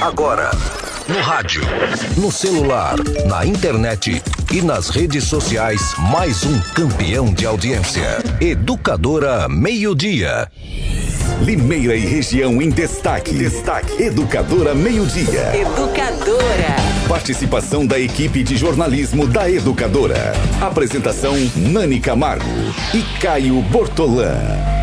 Agora, no rádio, no celular, na internet e nas redes sociais, mais um campeão de audiência. Educadora Meio Dia. Limeira e região em destaque. Destaque. Educadora Meio Dia. Educadora. Participação da equipe de jornalismo da Educadora. Apresentação Nani Camargo e Caio Bortolã.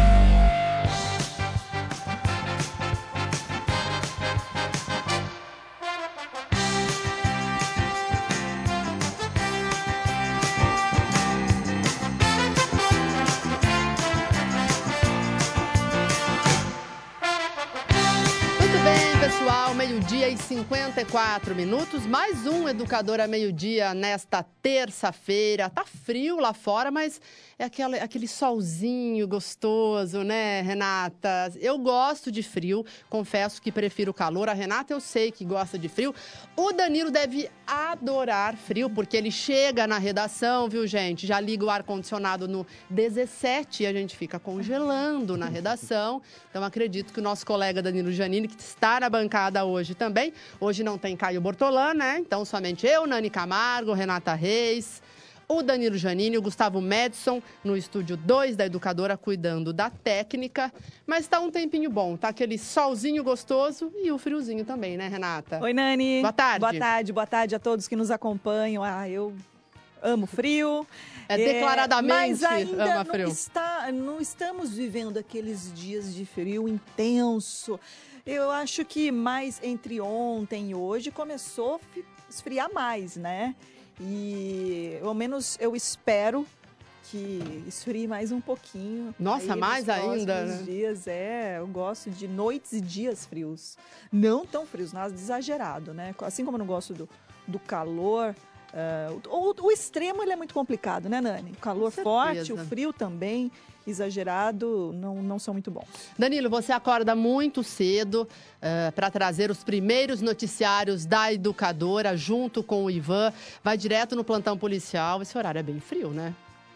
Minutos. Mais um Educadora Meio-Dia nesta terça-feira. Tá frio lá fora, mas é aquele, aquele solzinho gostoso, né, Renata? Eu gosto de frio, confesso que prefiro calor. A Renata eu sei que gosta de frio. O Danilo deve adorar frio, porque ele chega na redação, viu, gente? Já liga o ar-condicionado no 17 e a gente fica congelando na redação. Então acredito que o nosso colega Danilo Janine, que está na bancada hoje também, hoje não tem Caio Bortolã, né? Então somente eu, Nani Camargo, Renata Reis o Danilo Janine, o Gustavo Madison no estúdio 2 da Educadora cuidando da técnica. Mas tá um tempinho bom, tá aquele solzinho gostoso e o friozinho também, né, Renata? Oi, Nani. Boa tarde. Boa tarde, boa tarde a todos que nos acompanham. Ah, eu amo frio. É, declaradamente mas ainda ama frio. Não, está, não estamos vivendo aqueles dias de frio intenso. Eu acho que mais entre ontem e hoje começou a esfriar mais, né? E ao menos eu espero que esfrie mais um pouquinho. Nossa, Aí, mais ainda, né? dias, é, eu gosto de noites e dias frios. Não tão frios, nada exagerado, né? Assim como eu não gosto do, do calor, uh, o, o, extremo ele é muito complicado, né, Nani? O calor forte, o frio também exagerado não, não são muito bons. Danilo, você acorda muito cedo uh, eh, para trazer os primeiros noticiários da educadora junto com o Ivan. Vai direto no plantão policial. Esse horário é bem frio, né?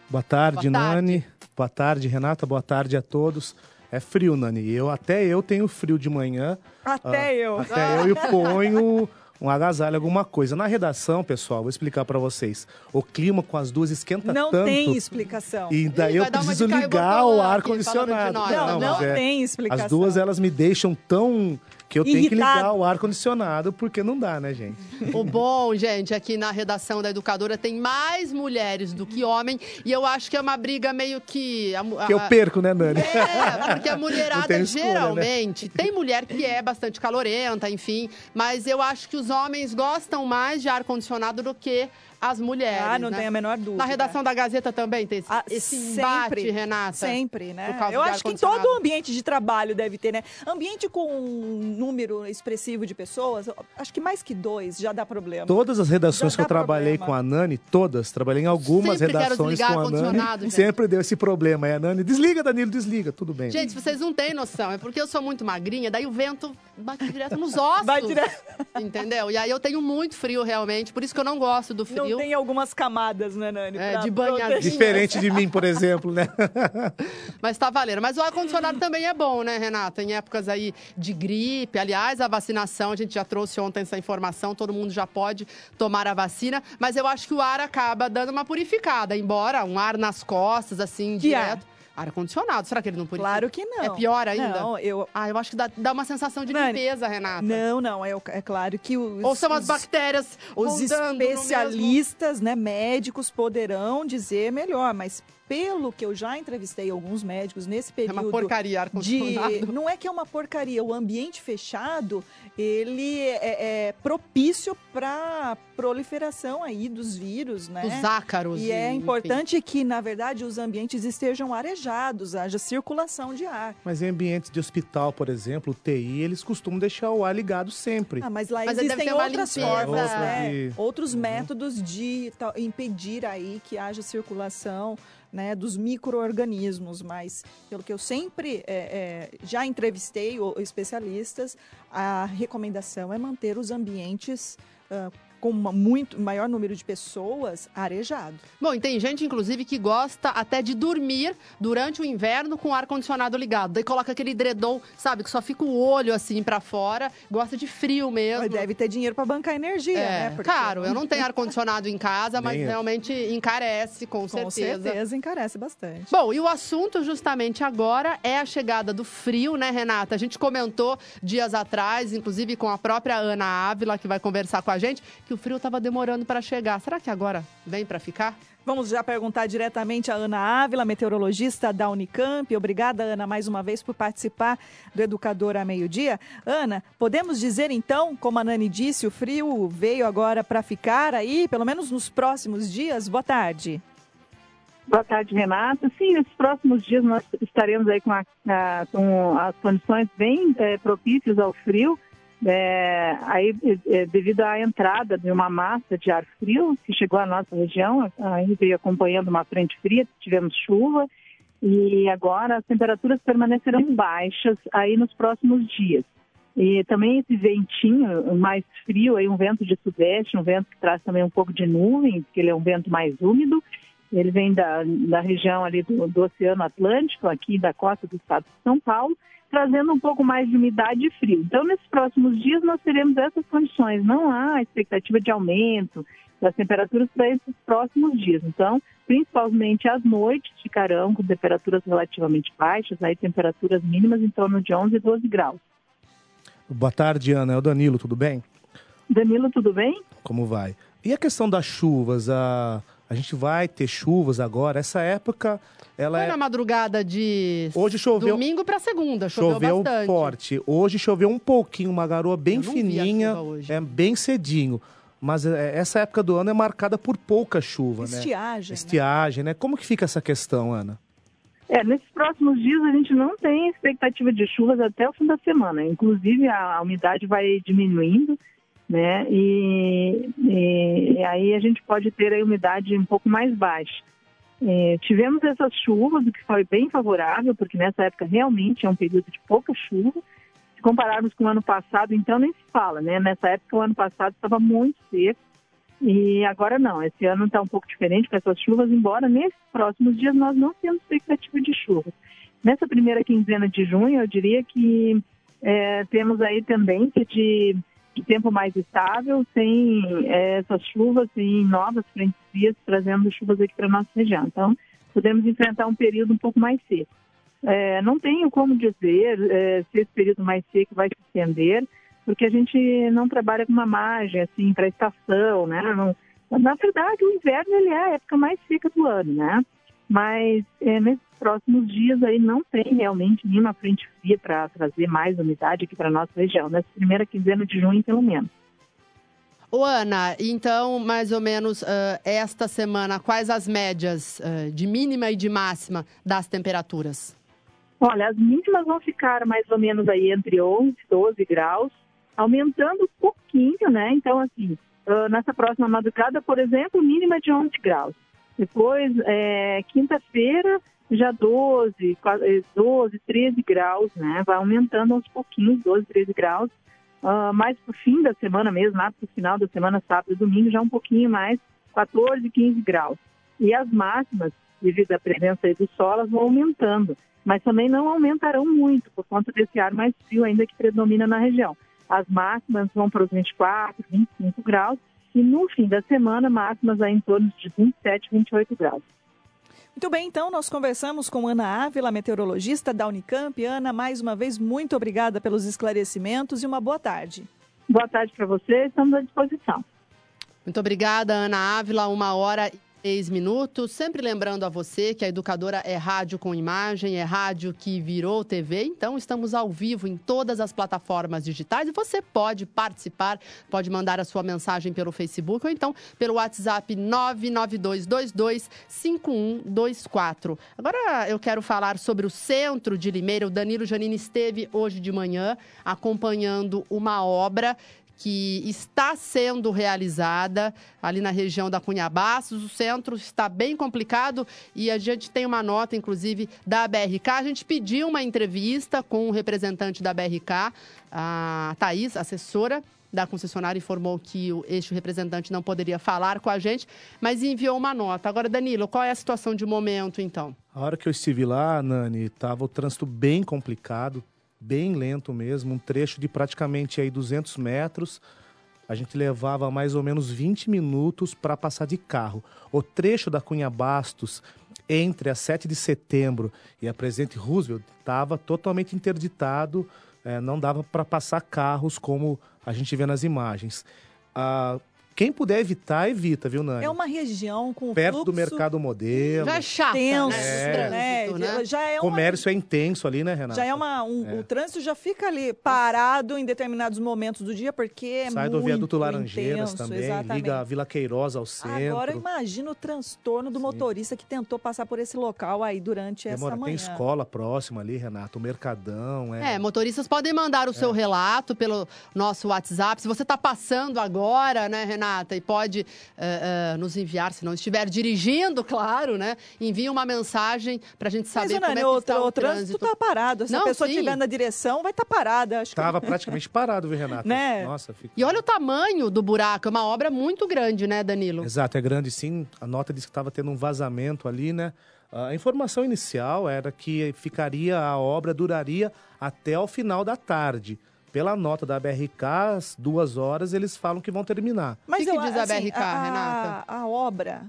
Boa tarde, Boa tarde. Nani. Boa tarde, Renata. Boa tarde a todos. É frio, Nani. Eu até eu tenho frio de manhã. Até uh, eu. Até eu e ponho um agasalho, alguma coisa. Na redação, pessoal, vou explicar para vocês. O clima com as duas esquenta não tanto. Não tem explicação. E daí eu preciso ligar o ar condicionado. Não, não, não é, tem explicação. As duas elas me deixam tão que eu tenho que ligar o ar-condicionado, porque não dá, né, gente? O bom, gente, aqui na redação da Educadora tem mais mulheres do que homem. E eu acho que é uma briga meio que. A, a, que eu perco, né, Nani? É, porque a mulherada escolha, né? geralmente. Né? Tem mulher que é bastante calorenta, enfim. Mas eu acho que os homens gostam mais de ar-condicionado do que as mulheres. Ah, não né? tem a menor dúvida. Na redação da Gazeta também tem esse, ah, esse embate, Renata? Sempre, né? Eu acho que em todo ambiente de trabalho deve ter, né? Ambiente com um número expressivo de pessoas, acho que mais que dois já dá problema. Todas as redações que eu trabalhei problema. com a Nani, todas, trabalhei em algumas sempre redações com a Nani. Gente. Sempre deu esse problema. É a Nani, desliga, Danilo, desliga, tudo bem. Gente, vocês não têm noção, é porque eu sou muito magrinha, daí o vento bate direto nos ossos. Vai direto. Entendeu? E aí eu tenho muito frio realmente, por isso que eu não gosto do frio. Não tem algumas camadas, né, Nani? É, de banhadinha. Diferente de mim, por exemplo, né? Mas tá valendo. Mas o ar-condicionado também é bom, né, Renata? Em épocas aí de gripe. Aliás, a vacinação, a gente já trouxe ontem essa informação, todo mundo já pode tomar a vacina. Mas eu acho que o ar acaba dando uma purificada, embora um ar nas costas, assim, que direto. É? Ar-condicionado, será que ele não purifica? Claro que não. É pior ainda? Não, eu... Ah, eu acho que dá, dá uma sensação de limpeza, Renata. Não, não, é, é claro que os... Ou são as bactérias Os especialistas, né, médicos poderão dizer melhor, mas pelo que eu já entrevistei alguns médicos nesse período. É uma porcaria de Não é que é uma porcaria, o ambiente fechado, ele é, é propício para proliferação aí dos vírus, né? Dos ácaros. E é importante enfim. que, na verdade, os ambientes estejam arejados, haja circulação de ar. Mas em ambientes de hospital, por exemplo, TI, eles costumam deixar o ar ligado sempre. Ah, mas lá mas existem outras formas, né? Outros uhum. métodos de impedir aí que haja circulação né, dos micro-organismos, mas pelo que eu sempre é, é, já entrevistei especialistas, a recomendação é manter os ambientes uh, com uma muito maior número de pessoas, arejado. Bom, e tem gente, inclusive, que gosta até de dormir durante o inverno com o ar-condicionado ligado. Daí coloca aquele edredom, sabe, que só fica o olho assim para fora. Gosta de frio mesmo. Mas deve ter dinheiro para bancar energia, é, né? Porque... Claro, eu não tenho ar-condicionado em casa, mas realmente encarece, com, com certeza. Com certeza, encarece bastante. Bom, e o assunto justamente agora é a chegada do frio, né, Renata? A gente comentou dias atrás, inclusive com a própria Ana Ávila, que vai conversar com a gente, que o frio estava demorando para chegar. Será que agora vem para ficar? Vamos já perguntar diretamente a Ana Ávila, meteorologista da Unicamp. Obrigada, Ana, mais uma vez por participar do Educador a Meio-Dia. Ana, podemos dizer então, como a Nani disse, o frio veio agora para ficar aí, pelo menos nos próximos dias? Boa tarde. Boa tarde, Renata. Sim, nesses próximos dias nós estaremos aí com, a, a, com as condições bem é, propícias ao frio. É, aí, é, devido à entrada de uma massa de ar frio que chegou à nossa região, aí veio acompanhando uma frente fria, tivemos chuva e agora as temperaturas permanecerão baixas aí nos próximos dias. E também esse ventinho mais frio, aí um vento de sudeste, um vento que traz também um pouco de nuvem, porque ele é um vento mais úmido. Ele vem da, da região ali do, do Oceano Atlântico, aqui da costa do estado de São Paulo trazendo um pouco mais de umidade e frio. Então, nesses próximos dias, nós teremos essas condições. Não há expectativa de aumento das temperaturas para esses próximos dias. Então, principalmente as noites ficarão com temperaturas relativamente baixas, aí temperaturas mínimas em torno de 11 e 12 graus. Boa tarde, Ana. É o Danilo, tudo bem? Danilo, tudo bem? Como vai? E a questão das chuvas? A, a gente vai ter chuvas agora? Essa época ela Foi é... na madrugada de Hoje choveu... domingo para segunda, choveu, choveu bastante. forte. Hoje choveu um pouquinho, uma garoa bem fininha, é bem cedinho. Mas é, essa época do ano é marcada por pouca chuva, Estiagem, né? Estiagem, né? Como que fica essa questão, Ana? É, nesses próximos dias a gente não tem expectativa de chuvas até o fim da semana. Inclusive a, a umidade vai diminuindo, né? E, e, e, aí a gente pode ter a umidade um pouco mais baixa. É, tivemos essas chuvas, o que foi bem favorável, porque nessa época realmente é um período de pouca chuva. Se compararmos com o ano passado, então nem se fala, né? Nessa época, o ano passado estava muito seco e agora não. Esse ano está um pouco diferente com essas chuvas, embora nesses próximos dias nós não temos expectativa de chuva. Nessa primeira quinzena de junho, eu diria que é, temos aí tendência de de tempo mais estável, sem é, essas chuvas, sem novas frentes frias trazendo chuvas aqui para a nossa região. Então, podemos enfrentar um período um pouco mais seco. É, não tenho como dizer é, se esse período mais seco vai se estender, porque a gente não trabalha com uma margem assim para estação, né? Não, na verdade, o inverno ele é a época mais seca do ano, né? Mas é, nesses próximos dias aí não tem realmente nenhuma frente fria para trazer mais umidade aqui para a nossa região, nessa primeira quinzena de junho, pelo menos. Ô, Ana, então, mais ou menos, uh, esta semana, quais as médias uh, de mínima e de máxima das temperaturas? Olha, as mínimas vão ficar mais ou menos aí entre 11 e 12 graus, aumentando um pouquinho, né? Então, assim, uh, nessa próxima madrugada, por exemplo, mínima de 11 graus. Depois, é, quinta-feira, já 12, 12, 13 graus, né? Vai aumentando aos pouquinhos, 12, 13 graus. Uh, mais para o fim da semana mesmo, lá para o final da semana, sábado e domingo, já um pouquinho mais, 14, 15 graus. E as máximas, devido à presença do sol, elas vão aumentando. Mas também não aumentarão muito, por conta desse ar mais frio ainda que predomina na região. As máximas vão para os 24, 25 graus e no fim da semana, máximas aí em torno de 27, 28 graus. Muito bem, então nós conversamos com Ana Ávila, meteorologista da Unicamp. Ana, mais uma vez, muito obrigada pelos esclarecimentos e uma boa tarde. Boa tarde para você, estamos à disposição. Muito obrigada, Ana Ávila. Uma hora Três minutos. Sempre lembrando a você que a educadora é rádio com imagem, é rádio que virou TV. Então, estamos ao vivo em todas as plataformas digitais e você pode participar, pode mandar a sua mensagem pelo Facebook ou então pelo WhatsApp 992225124. Agora eu quero falar sobre o centro de Limeira. O Danilo Janine esteve hoje de manhã acompanhando uma obra que está sendo realizada ali na região da Cunha Bastos. O centro está bem complicado e a gente tem uma nota, inclusive, da BRK. A gente pediu uma entrevista com o representante da BRK, a Thaís, assessora da concessionária informou que este representante não poderia falar com a gente, mas enviou uma nota. Agora, Danilo, qual é a situação de momento, então? A hora que eu estive lá, Nani, estava o trânsito bem complicado, bem lento mesmo, um trecho de praticamente aí 200 metros. A gente levava mais ou menos 20 minutos para passar de carro. O trecho da Cunha Bastos, entre a 7 de setembro e a Presidente Roosevelt, estava totalmente interditado, é, não dava para passar carros como a gente vê nas imagens. Ah, quem puder evitar, evita, viu, Nani? É uma região com Perto fluxo do mercado modelo. Já é chato, tenso, né? né? Trânsito, né? Já é O uma, comércio é intenso ali, né, Renata? já é uma um, É. o trânsito já fica ali parado em determinados momentos do dia porque é Sai muito do viaduto Laranjeiras intenso, também, exatamente. liga a Vila Queiroz ao centro. Agora imagina o transtorno do motorista que tentou passar por esse local aí durante essa Demora, manhã. tem escola próxima ali, Renato, o Mercadão. É, É, motoristas podem mandar o seu relato pelo nosso WhatsApp. Se você está passando agora, né, Renata, e pode eh, eh, nos enviar, se não estiver dirigindo, claro, né? Envie uma mensagem para a gente Mas, saber Nani, como é que o, está o, o trânsito está parado. Se Não, a pessoa estiver na direção, vai estar parada. Acho que- praticamente parado, viu, Renato? Né? Nossa, fica... E olha o tamanho do buraco, é uma obra muito grande, né, Danilo? Exato, é grande sim. A nota diz que estava tendo um vazamento ali, né? A informação inicial era que ficaria, a obra duraria até o final da tarde. Pela nota da BRK, às duas horas, eles falam que vão terminar. Mas que eu, diz a assim, BRK, Renata? A obra,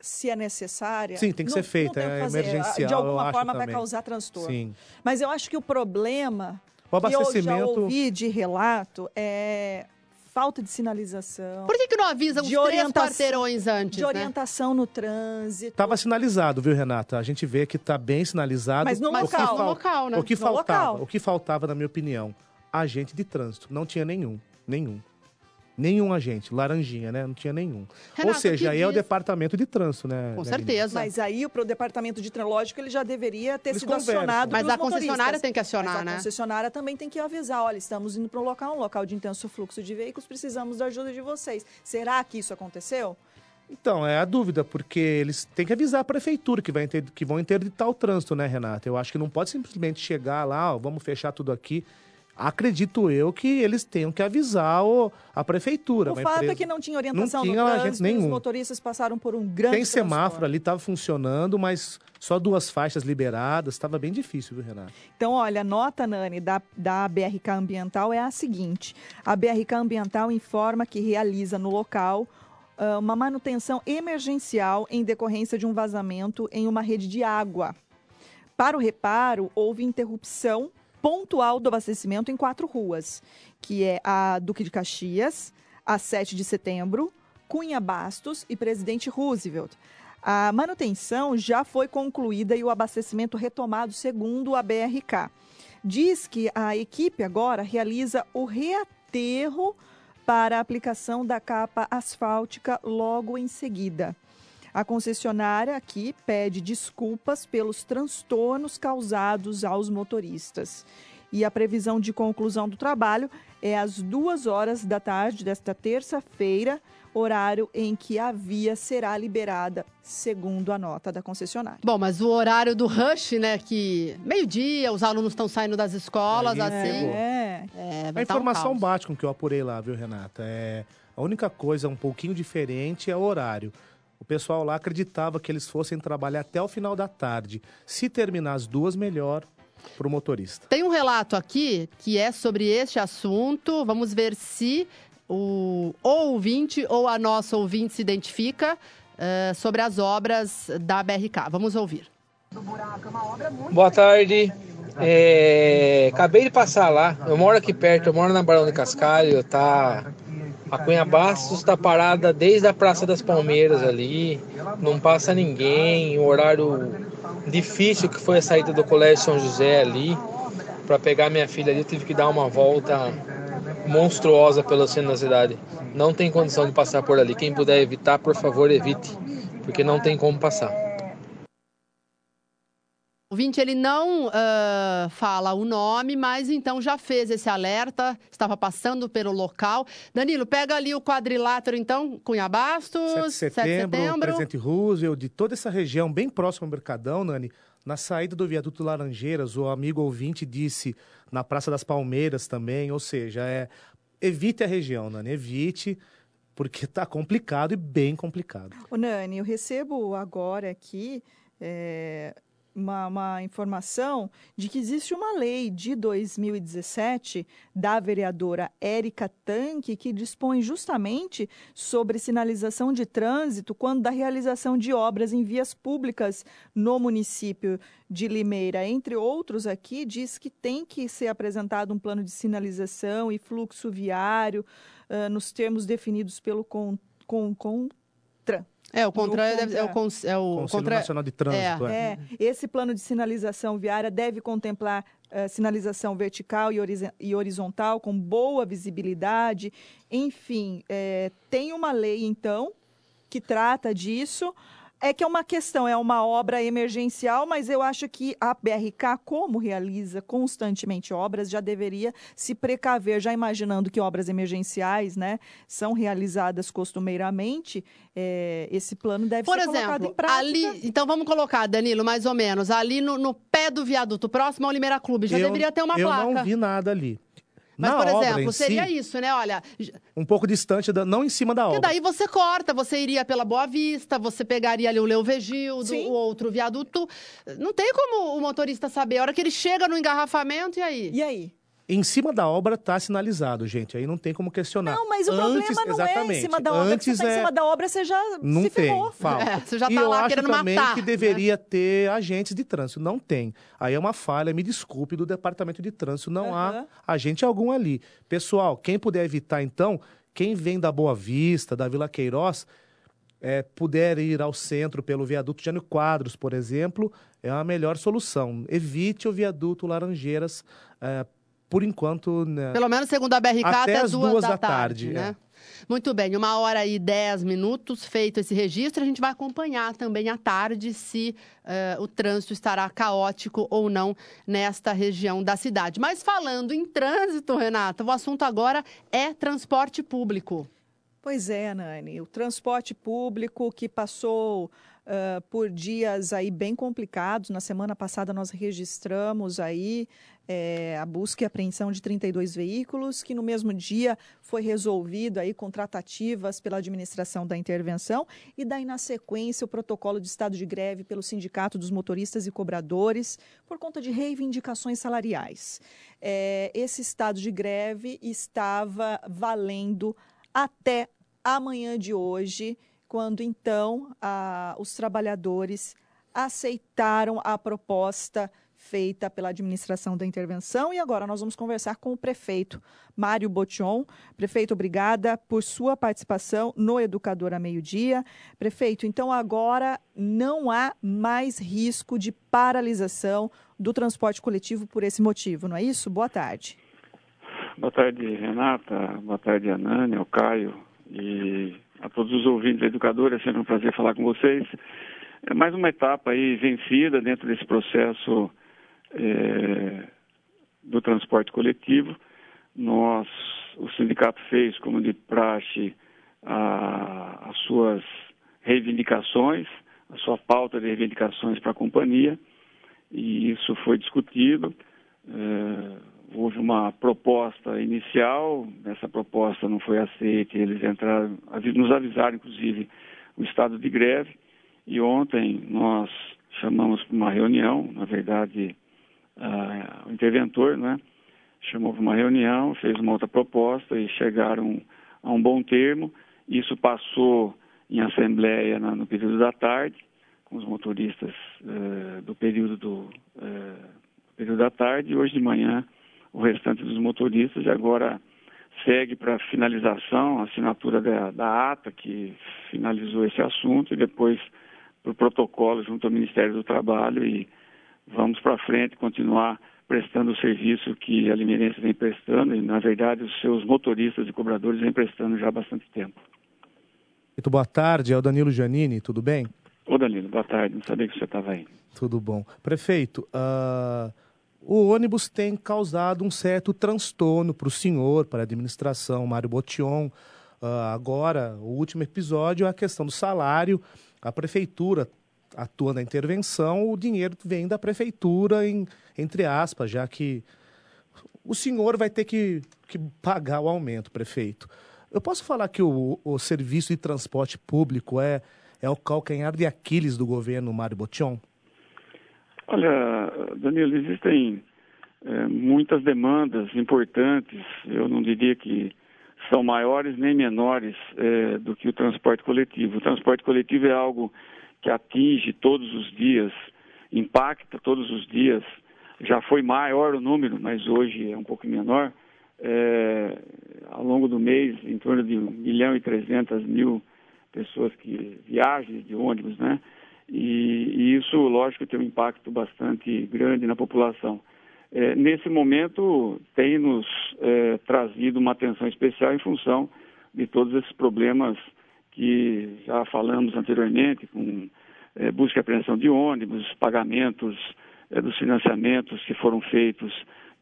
se é necessária. Sim, tem que ser feita, o é que emergencial, De eu alguma acho forma vai causar transtorno. Sim. Mas eu acho que o problema O que eu já abastecimento. ouvi de relato é falta de sinalização, Por que, que não avisa De três quarteirões antes, de né? orientação no trânsito. Estava sinalizado, viu, Renata? A gente vê que está bem sinalizado. Mas no O que local. fal- No local, né? O que No faltava, local. o que faltava, na minha opinião, agente de trânsito. Não tinha nenhum, nenhum. Nenhum agente, laranjinha, né? Não tinha nenhum. Renato, Ou seja, aí é o diz- departamento de trânsito, né? Com né, certeza. Mas aí o pro departamento de trânsito ele já deveria ter Eles sido conversam. acionado Mas a concessionária tem que acionar, Mas a né? concessionária também tem que avisar, olha, estamos indo para um local, um local de intenso fluxo de veículos, precisamos da ajuda de vocês. Será que isso aconteceu? Então, é a dúvida, porque eles têm que avisar a prefeitura que, vai inter- que vão interditar o trânsito, né, Renata? Eu acho que não pode simplesmente chegar lá, ó, vamos fechar tudo aqui. Acredito eu que eles tenham que avisar o- a prefeitura. o uma fato empresa- é que não tinha orientação tinha no trânsito, e os nenhum. motoristas passaram por um grande Tem semáforo ali, estava funcionando, mas só duas faixas liberadas, estava bem difícil, viu, Renata? Então, olha, a nota, Nani, da, da BRK Ambiental é a seguinte. A BRK Ambiental informa que realiza no local ah, uma manutenção emergencial em decorrência de um vazamento em uma rede de água. Para o reparo, houve interrupção pontual do abastecimento em quatro ruas, que é a Duque de Caxias, a 7 de setembro, Cunha Bastos e Presidente Roosevelt. A manutenção já foi concluída e o abastecimento retomado segundo a BRK. Diz que a equipe agora realiza o reaterro para a aplicação da capa asfáltica logo em seguida. A concessionária aqui pede desculpas pelos transtornos causados aos motoristas. E a previsão de conclusão do trabalho é às duas horas da tarde desta terça-feira, horário em que a via será liberada, segundo a nota da concessionária. Bom, mas o horário do rush, né, que meio-dia, os alunos estão saindo das escolas, Aí assim. É. É, A vai um informação caos. bate com o que eu apurei lá, viu, Renata? É, a única coisa um pouquinho diferente é o horário. O pessoal lá acreditava que eles fossem trabalhar até o final da tarde. Se terminar as duas, melhor para o motorista. Tem um relato aqui que é sobre este assunto. Vamos ver se o ouvinte ou a nossa ouvinte se identifica eh, sobre as obras da BRK. Vamos ouvir. Boa tarde. É, acabei de passar lá. Eu moro aqui perto, eu moro na Barão de Cascalho. Tá, a Cunha Bastos está parada desde a Praça das Palmeiras ali. Não passa ninguém. O horário difícil que foi a saída do Colégio São José ali. Para pegar minha filha ali, eu tive que dar uma volta monstruosa pelo centro da cidade. Não tem condição de passar por ali. Quem puder evitar, por favor, evite. Porque não tem como passar. O ouvinte, ele não uh, fala o nome, mas então já fez esse alerta, estava passando pelo local. Danilo, pega ali o quadrilátero, então, Cunha Bastos, 7 de setembro, 7 de setembro. Presidente Roosevelt, de toda essa região, bem próximo ao Mercadão, Nani, na saída do viaduto Laranjeiras, o amigo ouvinte disse na Praça das Palmeiras também, ou seja, é evite a região, Nani, evite, porque está complicado e bem complicado. O Nani, eu recebo agora aqui é, uma, uma, informação de que existe uma lei de 2017 da vereadora Érica Tanque que dispõe justamente sobre sinalização de trânsito quando da realização de obras em vias públicas no município de Limeira. Entre outros aqui, diz que tem que ser apresentado um plano de sinalização e fluxo viário uh, nos termos definidos pelo com é, o contra, é, é, o, é o Conselho contra, Nacional de Trânsito. É. é. esse plano de sinalização viária deve contemplar uh, sinalização vertical e, e, horizontal com boa visibilidade. Enfim, é, tem uma lei, então, que trata disso. É que é uma questão, é uma obra emergencial, mas eu acho que a BRK, como realiza constantemente obras, já deveria se precaver, já imaginando que obras emergenciais né, são realizadas costumeiramente, é, esse plano deve Por ser exemplo, colocado em prática. Ali, então vamos colocar, Danilo, mais ou menos, ali no, no pé do viaduto, próximo ao Limeira Clube, já eu, deveria ter uma eu placa. Eu não vi nada ali. Mas, Na por exemplo, seria si, isso, né? Olha. Um pouco distante, da, não em cima da obra. Porque daí você corta, você iria pela Boa Vista, você pegaria ali o Leovegildo, o outro viaduto. Não tem como o motorista saber. A hora que ele chega no engarrafamento, e aí? E aí? Em cima da obra está sinalizado, gente. Aí não tem como questionar. Não, mas o Antes, problema não exatamente. é em cima da obra. Antes você tá é... em cima da obra, você já não se tem, ferrou. Falta. É, você já tá e lá eu querendo acho também matar, que deveria né? ter agentes de trânsito. Não tem. Aí é uma falha, me desculpe, do departamento de trânsito. Não uhum. há agente algum ali. Pessoal, quem puder evitar, então, quem vem da Boa Vista, da Vila Queiroz, é, puder ir ao centro pelo viaduto Jânio Quadros, por exemplo, é a melhor solução. Evite o viaduto Laranjeiras é, por enquanto. Né, Pelo menos segundo a BRK, até, até as duas, duas da, da, tarde. tarde né? É. Muito bem, uma hora e dez minutos feito esse registro, a gente vai acompanhar também à tarde se uh, o trânsito estará caótico ou não nesta região da cidade. Mas falando em trânsito, Renata, o assunto agora é transporte público. Pois é, Nani, o transporte público que passou uh, por dias aí bem complicados. Na semana passada nós registramos aí é, a busca e apreensão de 32 veículos, que no mesmo dia foi resolvido aí com tratativas pela administração da intervenção e daí na sequência o protocolo de estado de greve pelo Sindicato dos Motoristas e Cobradores por conta de reivindicações salariais. É, esse estado de greve estava valendo até amanhã de hoje quando então a, os trabalhadores aceitaram a proposta feita pela administração da intervenção e agora nós vamos conversar com o prefeito Mário Botion. Prefeito, obrigada por sua participação no Educador a Meio-Dia. Prefeito, então agora não há mais risco de paralisação do transporte coletivo por esse motivo, não é isso? Boa tarde. Boa tarde, Renata. Boa tarde, Anânia, o Caio e a todos os ouvintes educadores, é sempre um prazer falar com vocês. É mais uma etapa aí vencida dentro desse processo é, do transporte coletivo. Nós, o sindicato fez, como de praxe, a, as suas reivindicações, a sua pauta de reivindicações para a companhia, e isso foi discutido. É, houve uma proposta inicial, essa proposta não foi aceita, eles entraram, nos avisaram, inclusive, o estado de greve, e ontem nós chamamos para uma reunião, na verdade, o interventor, né, chamou para uma reunião, fez uma outra proposta e chegaram a um bom termo. Isso passou em assembleia na, no período da tarde, com os motoristas uh, do período do uh, período da tarde, e hoje de manhã o restante dos motoristas e agora segue para finalização, a assinatura da, da ata que finalizou esse assunto e depois para o protocolo junto ao Ministério do Trabalho e vamos para frente continuar prestando o serviço que a Limeirense vem prestando e, na verdade, os seus motoristas e cobradores vem prestando já há bastante tempo. Muito boa tarde, é o Danilo Giannini, tudo bem? Ô Danilo, boa tarde, não sabia que você estava aí. Tudo bom. Prefeito, uh, o ônibus tem causado um certo transtorno para o senhor, para a administração, Mário Botion. Uh, agora, o último episódio é a questão do salário. A prefeitura atua na intervenção, o dinheiro vem da prefeitura, em, entre aspas, já que o senhor vai ter que, que pagar o aumento, prefeito. Eu posso falar que o, o serviço de transporte público é, é o calcanhar de Aquiles do governo Mário Botion? Olha, Danilo, existem é, muitas demandas importantes, eu não diria que são maiores nem menores é, do que o transporte coletivo. O transporte coletivo é algo que atinge todos os dias, impacta todos os dias. Já foi maior o número, mas hoje é um pouco menor. É, ao longo do mês, em torno de 1 milhão e 300 mil pessoas que viajam de ônibus, né? E, e, isso, lógico, tem um impacto bastante grande na população. É, nesse momento, tem nos é, trazido uma atenção especial em função de todos esses problemas que já falamos anteriormente, com é, busca e apreensão de ônibus, pagamentos é, dos financiamentos que foram feitos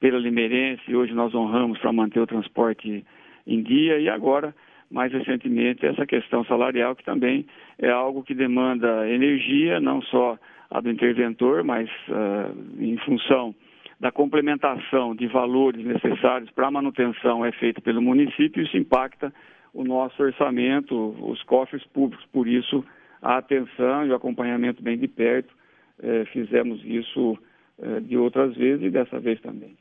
pela Limeirense, hoje nós honramos para manter o transporte em dia, e agora mais recentemente essa questão salarial, que também é algo que demanda energia, não só a do interventor, mas uh, em função da complementação de valores necessários para a manutenção é feita pelo município, isso impacta o nosso orçamento, os cofres públicos. Por isso, a atenção e o acompanhamento bem de perto. Eh, fizemos isso eh, de outras vezes e dessa vez também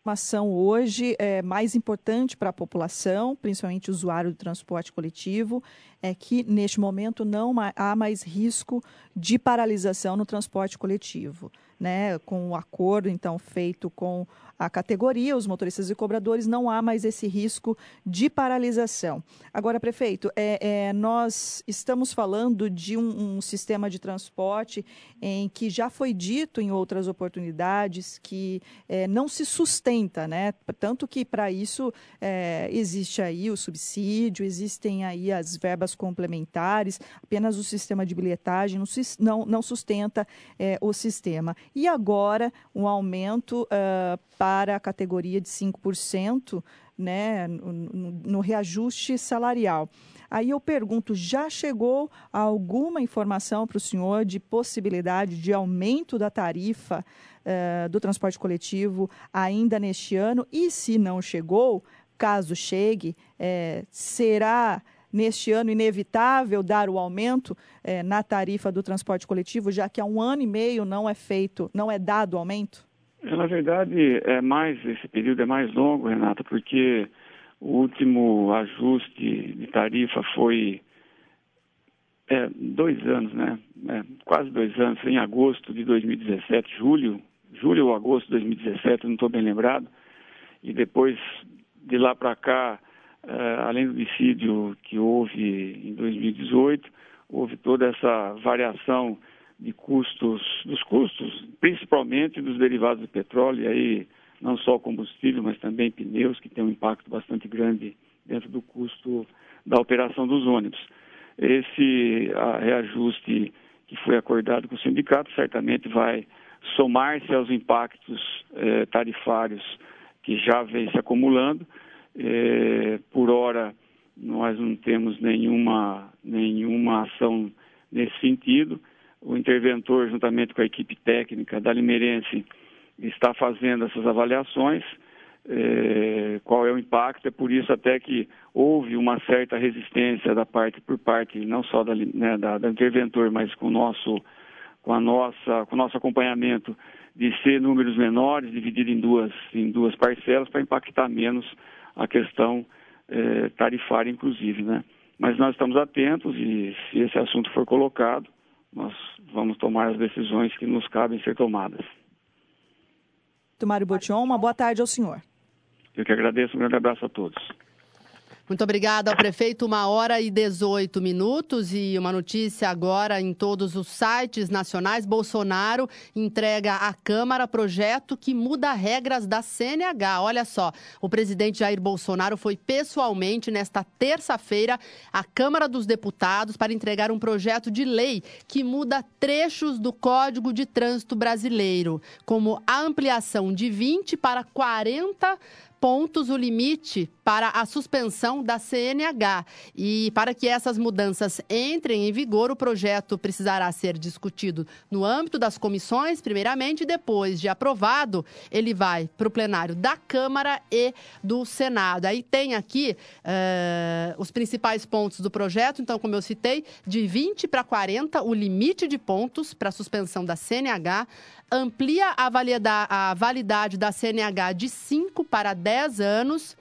informação hoje é mais importante para a população, principalmente o usuário do transporte coletivo, é que neste momento não há mais risco de paralisação no transporte coletivo, né? Com o acordo então feito com a categoria, os motoristas e cobradores, não há mais esse risco de paralisação. Agora, prefeito, é, é, nós estamos falando de um, um, sistema de transporte em que já foi dito em outras oportunidades que é, não se sustenta, né? Tanto que para isso é, existe aí o subsídio, existem aí as verbas complementares, apenas o sistema de bilhetagem não, não, não sustenta é, o sistema. E agora, um aumento uh, para a categoria de 5%, né, no, no reajuste salarial. Aí eu pergunto, já chegou alguma informação para o senhor de possibilidade de aumento da tarifa uh, do transporte coletivo ainda neste ano? E se não chegou, caso chegue, é, será neste ano inevitável dar o aumento é, na tarifa do transporte coletivo, já que há um ano e meio não é feito, não é dado aumento? É, na verdade, é mais esse período é mais longo, Renata, porque o último ajuste de tarifa foi é, dois anos, né? É, quase dois anos, em agosto de 2017, julho, julho ou agosto de 2017, não estou bem lembrado. E depois de lá para cá, é, além do dissídio que houve em 2018, houve toda essa variação de custos, dos custos, principalmente dos derivados do petróleo, e aí não só combustível, mas também pneus, que tem um impacto bastante grande dentro do custo da operação dos ônibus. Esse reajuste que foi acordado com o sindicato certamente vai somar-se aos impactos eh, tarifários que já vem se acumulando. Eh, por hora, nós não temos nenhuma, nenhuma ação nesse sentido. O interventor, juntamente com a equipe técnica da Limeirense, está fazendo essas avaliações, é, qual é o impacto, é por isso até que houve uma certa resistência da parte, por parte não só da, né, da, da interventor, mas com o nosso, com a nossa, com o nosso acompanhamento de ser números menores, dividido em duas, em duas parcelas, para impactar menos a questão é, tarifária, inclusive, né? Mas nós estamos atentos e se esse assunto for colocado, nós vamos tomar as decisões que nos cabem ser tomadas. Mário Botion, uma boa tarde ao senhor. Eu que agradeço, um grande abraço a todos. Muito obrigada ao prefeito. Uma hora e 18 minutos e uma notícia agora em todos os sites nacionais. Bolsonaro entrega à Câmara projeto que muda regras da CNH. Olha só, o presidente Jair Bolsonaro foi pessoalmente nesta terça-feira à Câmara dos Deputados para entregar um projeto de lei que muda trechos do Código de Trânsito Brasileiro, como a ampliação de 20 para 40 pontos o limite para a suspensão da CNH. E para que essas mudanças entrem em vigor, o projeto precisará ser discutido no âmbito das comissões, primeiramente, e depois de aprovado, ele vai para o plenário da Câmara e do Senado. Aí tem aqui uh, os principais pontos do projeto. Então, como eu citei, de 20 para 40, o limite de pontos para a suspensão da CNH amplia a, valida, a validade da CNH de 5 para 10 anos,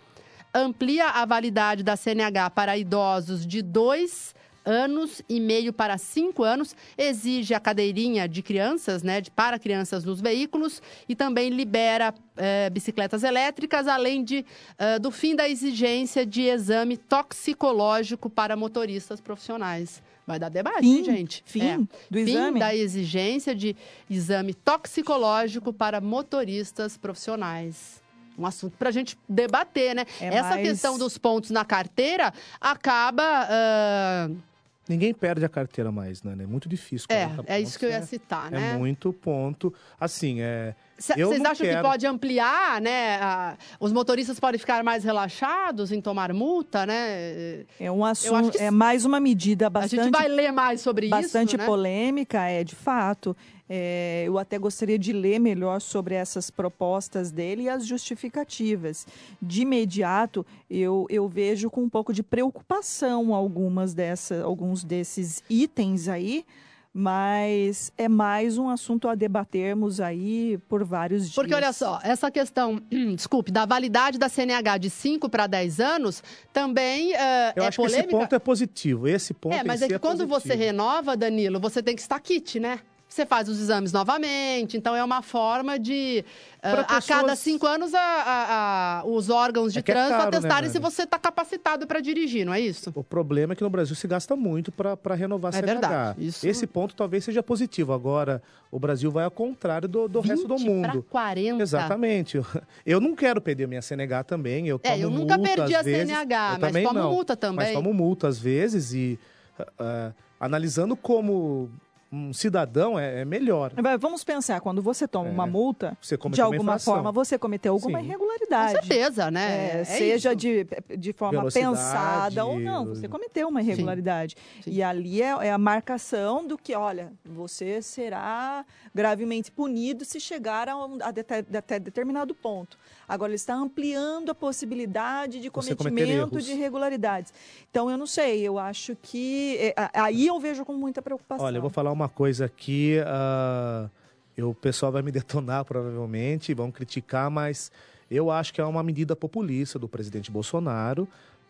amplia a validade da CNH para idosos de 2 anos e meio para 5 anos, exige a cadeirinha de crianças, né, de, para crianças nos veículos e também libera eh, bicicletas elétricas, além de, eh, do fim da exigência de exame toxicológico para motoristas profissionais. Vai dar debate, fim, gente. Fim é. do fim exame? da exigência de exame toxicológico para motoristas profissionais um assunto para a gente debater, né? É Essa mais... questão dos pontos na carteira acaba. Uh... Ninguém perde a carteira mais, né? É muito difícil. É, é isso que eu ia citar, é, né? É muito ponto. Assim, é. Vocês acham quero... que pode ampliar, né? A, os motoristas podem ficar mais relaxados em tomar multa, né? É um assunto, é mais uma medida bastante. A gente vai ler mais sobre bastante isso. Bastante né? polêmica, é de fato. É, eu até gostaria de ler melhor sobre essas propostas dele e as justificativas. De imediato, eu, eu vejo com um pouco de preocupação algumas dessa, alguns desses itens aí mas é mais um assunto a debatermos aí por vários dias. Porque olha só, essa questão, desculpe, da validade da CNH de 5 para 10 anos também uh, Eu é acho polêmica. que esse ponto é positivo. Esse ponto É, mas é que é quando positivo. você renova, Danilo, você tem que estar kit, né? Você faz os exames novamente, então é uma forma de, uh, pessoas... a cada cinco anos, a, a, a, os órgãos de é trânsito é caro, atestarem né, se você está capacitado para dirigir, não é isso? O problema é que no Brasil se gasta muito para renovar a é CNH. Verdade, isso... Esse ponto talvez seja positivo. Agora, o Brasil vai ao contrário do, do resto do mundo. 40. Exatamente. Eu não quero perder minha CNH também. Eu tomo é, eu nunca multa, perdi a vezes. CNH, eu mas também tomo não. multa também. Mas tomo multa às vezes e uh, analisando como um cidadão é, é, melhor. Vamos pensar, quando você toma é. uma multa, de alguma forma você cometeu alguma Sim. irregularidade. Com certeza, né? É, seja de, de forma Velocidade, pensada ou não, você cometeu uma irregularidade. Sim. Sim. E ali é, a marcação do que, olha, você será gravemente punido se chegar a, um, a até determinado ponto. Agora, ele está ampliando a possibilidade de cometimento de irregularidades. Então, eu não sei, eu acho que. Aí eu vejo com muita preocupação. Olha, eu vou falar uma coisa aqui. Uh, eu, o pessoal vai me detonar, provavelmente, vão criticar, mas eu acho que é uma medida populista do presidente Bolsonaro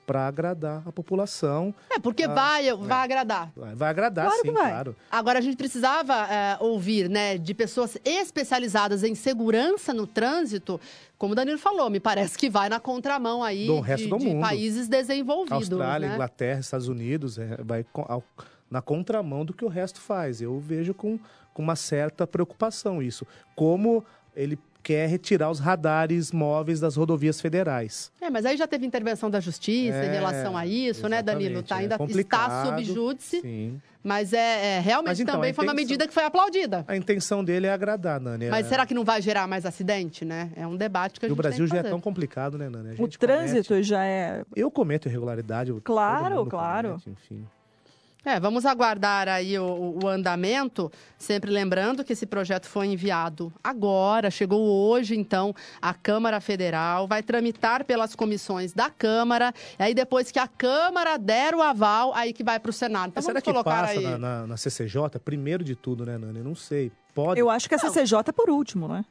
para agradar a população. É, porque ah, vai, vai é. agradar. Vai, vai agradar, claro sim, claro. Agora, a gente precisava uh, ouvir, né, de pessoas especializadas em segurança no trânsito, como o Danilo falou, me parece que vai na contramão aí do resto de, do mundo. de países desenvolvidos. Austrália, né? Inglaterra, Estados Unidos, é, vai ao, na contramão do que o resto faz. Eu vejo com, com uma certa preocupação isso. Como ele quer retirar os radares móveis das rodovias federais. É, mas aí já teve intervenção da justiça é, em relação a isso, né, Danilo? Tá, ainda é está sob júdice. Sim. Mas é, é realmente mas, então, também intenção, foi uma medida que foi aplaudida. A intenção dele é agradar, Nani. Mas será que não vai gerar mais acidente, né? É um debate que a gente E o Brasil já é tão complicado, né, Nani? o trânsito comete... já é. Eu cometo irregularidade. Claro, claro. Comete, enfim. É, vamos aguardar aí o, o, andamento, sempre lembrando que esse projeto foi enviado agora, chegou hoje, então, à Câmara Federal, vai tramitar pelas comissões da Câmara, e aí depois que a Câmara der o aval, aí que vai para o Senado. Então, será que passa aí... na, na, na, CCJ, primeiro de tudo, né, Nani? Não sei. Pode... Eu acho que a CCJ é por último, né?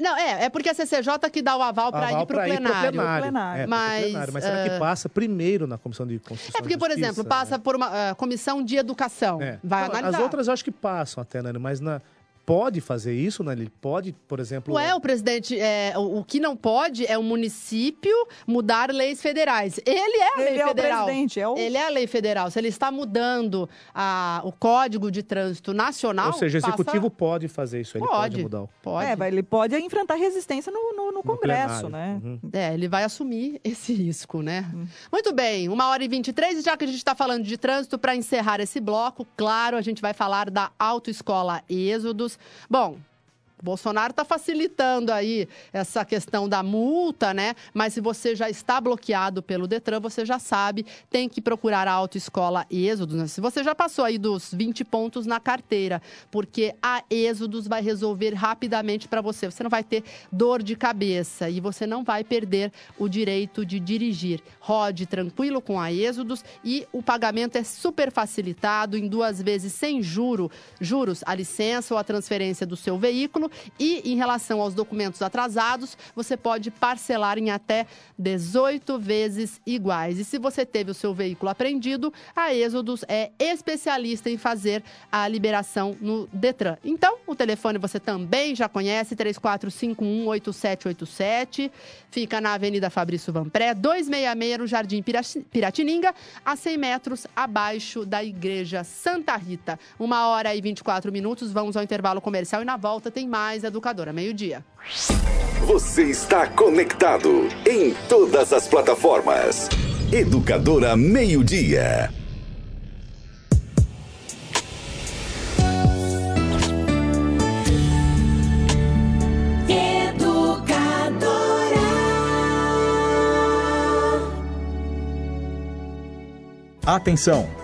Não, é, é porque a CCJ que dá o aval para ir para o plenário. plenário. plenário. É, mas, plenário. mas será uh... que passa primeiro na Comissão de Constituição É porque, por Justiça, exemplo, passa né? por uma uh, comissão de educação. É. Vai Não, analisar. As outras eu acho que passam até, né? Mas na, pode fazer isso, né? Ele pode, por exemplo. Ué, o presidente, é, o, o, que não pode é o município mudar leis federais. Ele é a ele lei é federal. O presidente, é o... Ele é a lei federal. Se ele está mudando a, o código de trânsito nacional. Ou seja, o passa... executivo pode fazer isso, ele pode, pode mudar. Pode. É, ele pode enfrentar resistência no, no, no Congresso, no né? Uhum. É, ele vai assumir esse risco, né? Uhum. Muito bem, uma hora e 23, já que a gente está falando de trânsito, para encerrar esse bloco, claro, a gente vai falar da Autoescola Êxodos. Bom, Bolsonaro está facilitando aí essa questão da multa, né? Mas se você já está bloqueado pelo Detran, você já sabe, tem que procurar a autoescola Êxodos. Né? Se você já passou aí dos 20 pontos na carteira, porque a Êxodos vai resolver rapidamente para você. Você não vai ter dor de cabeça e você não vai perder o direito de dirigir. Rode tranquilo com a Êxodos e o pagamento é super facilitado em duas vezes sem juro, juros, a licença ou a transferência do seu veículo e em relação aos documentos atrasados, você pode parcelar em até 18 vezes iguais. E se você teve o seu veículo apreendido, a Êxodos é especialista em fazer a liberação no Detran. Então, o telefone você também já conhece, 34518787. Fica na Avenida Fabrício Vanpré, 266 no Jardim Piratininga, a 100 metros abaixo da Igreja Santa Rita. Uma hora e 24 minutos, vamos ao intervalo comercial e na volta tem mais educadora. Meio-dia. Você está conectado em todas as plataformas. Educadora Meio-dia. Atenção!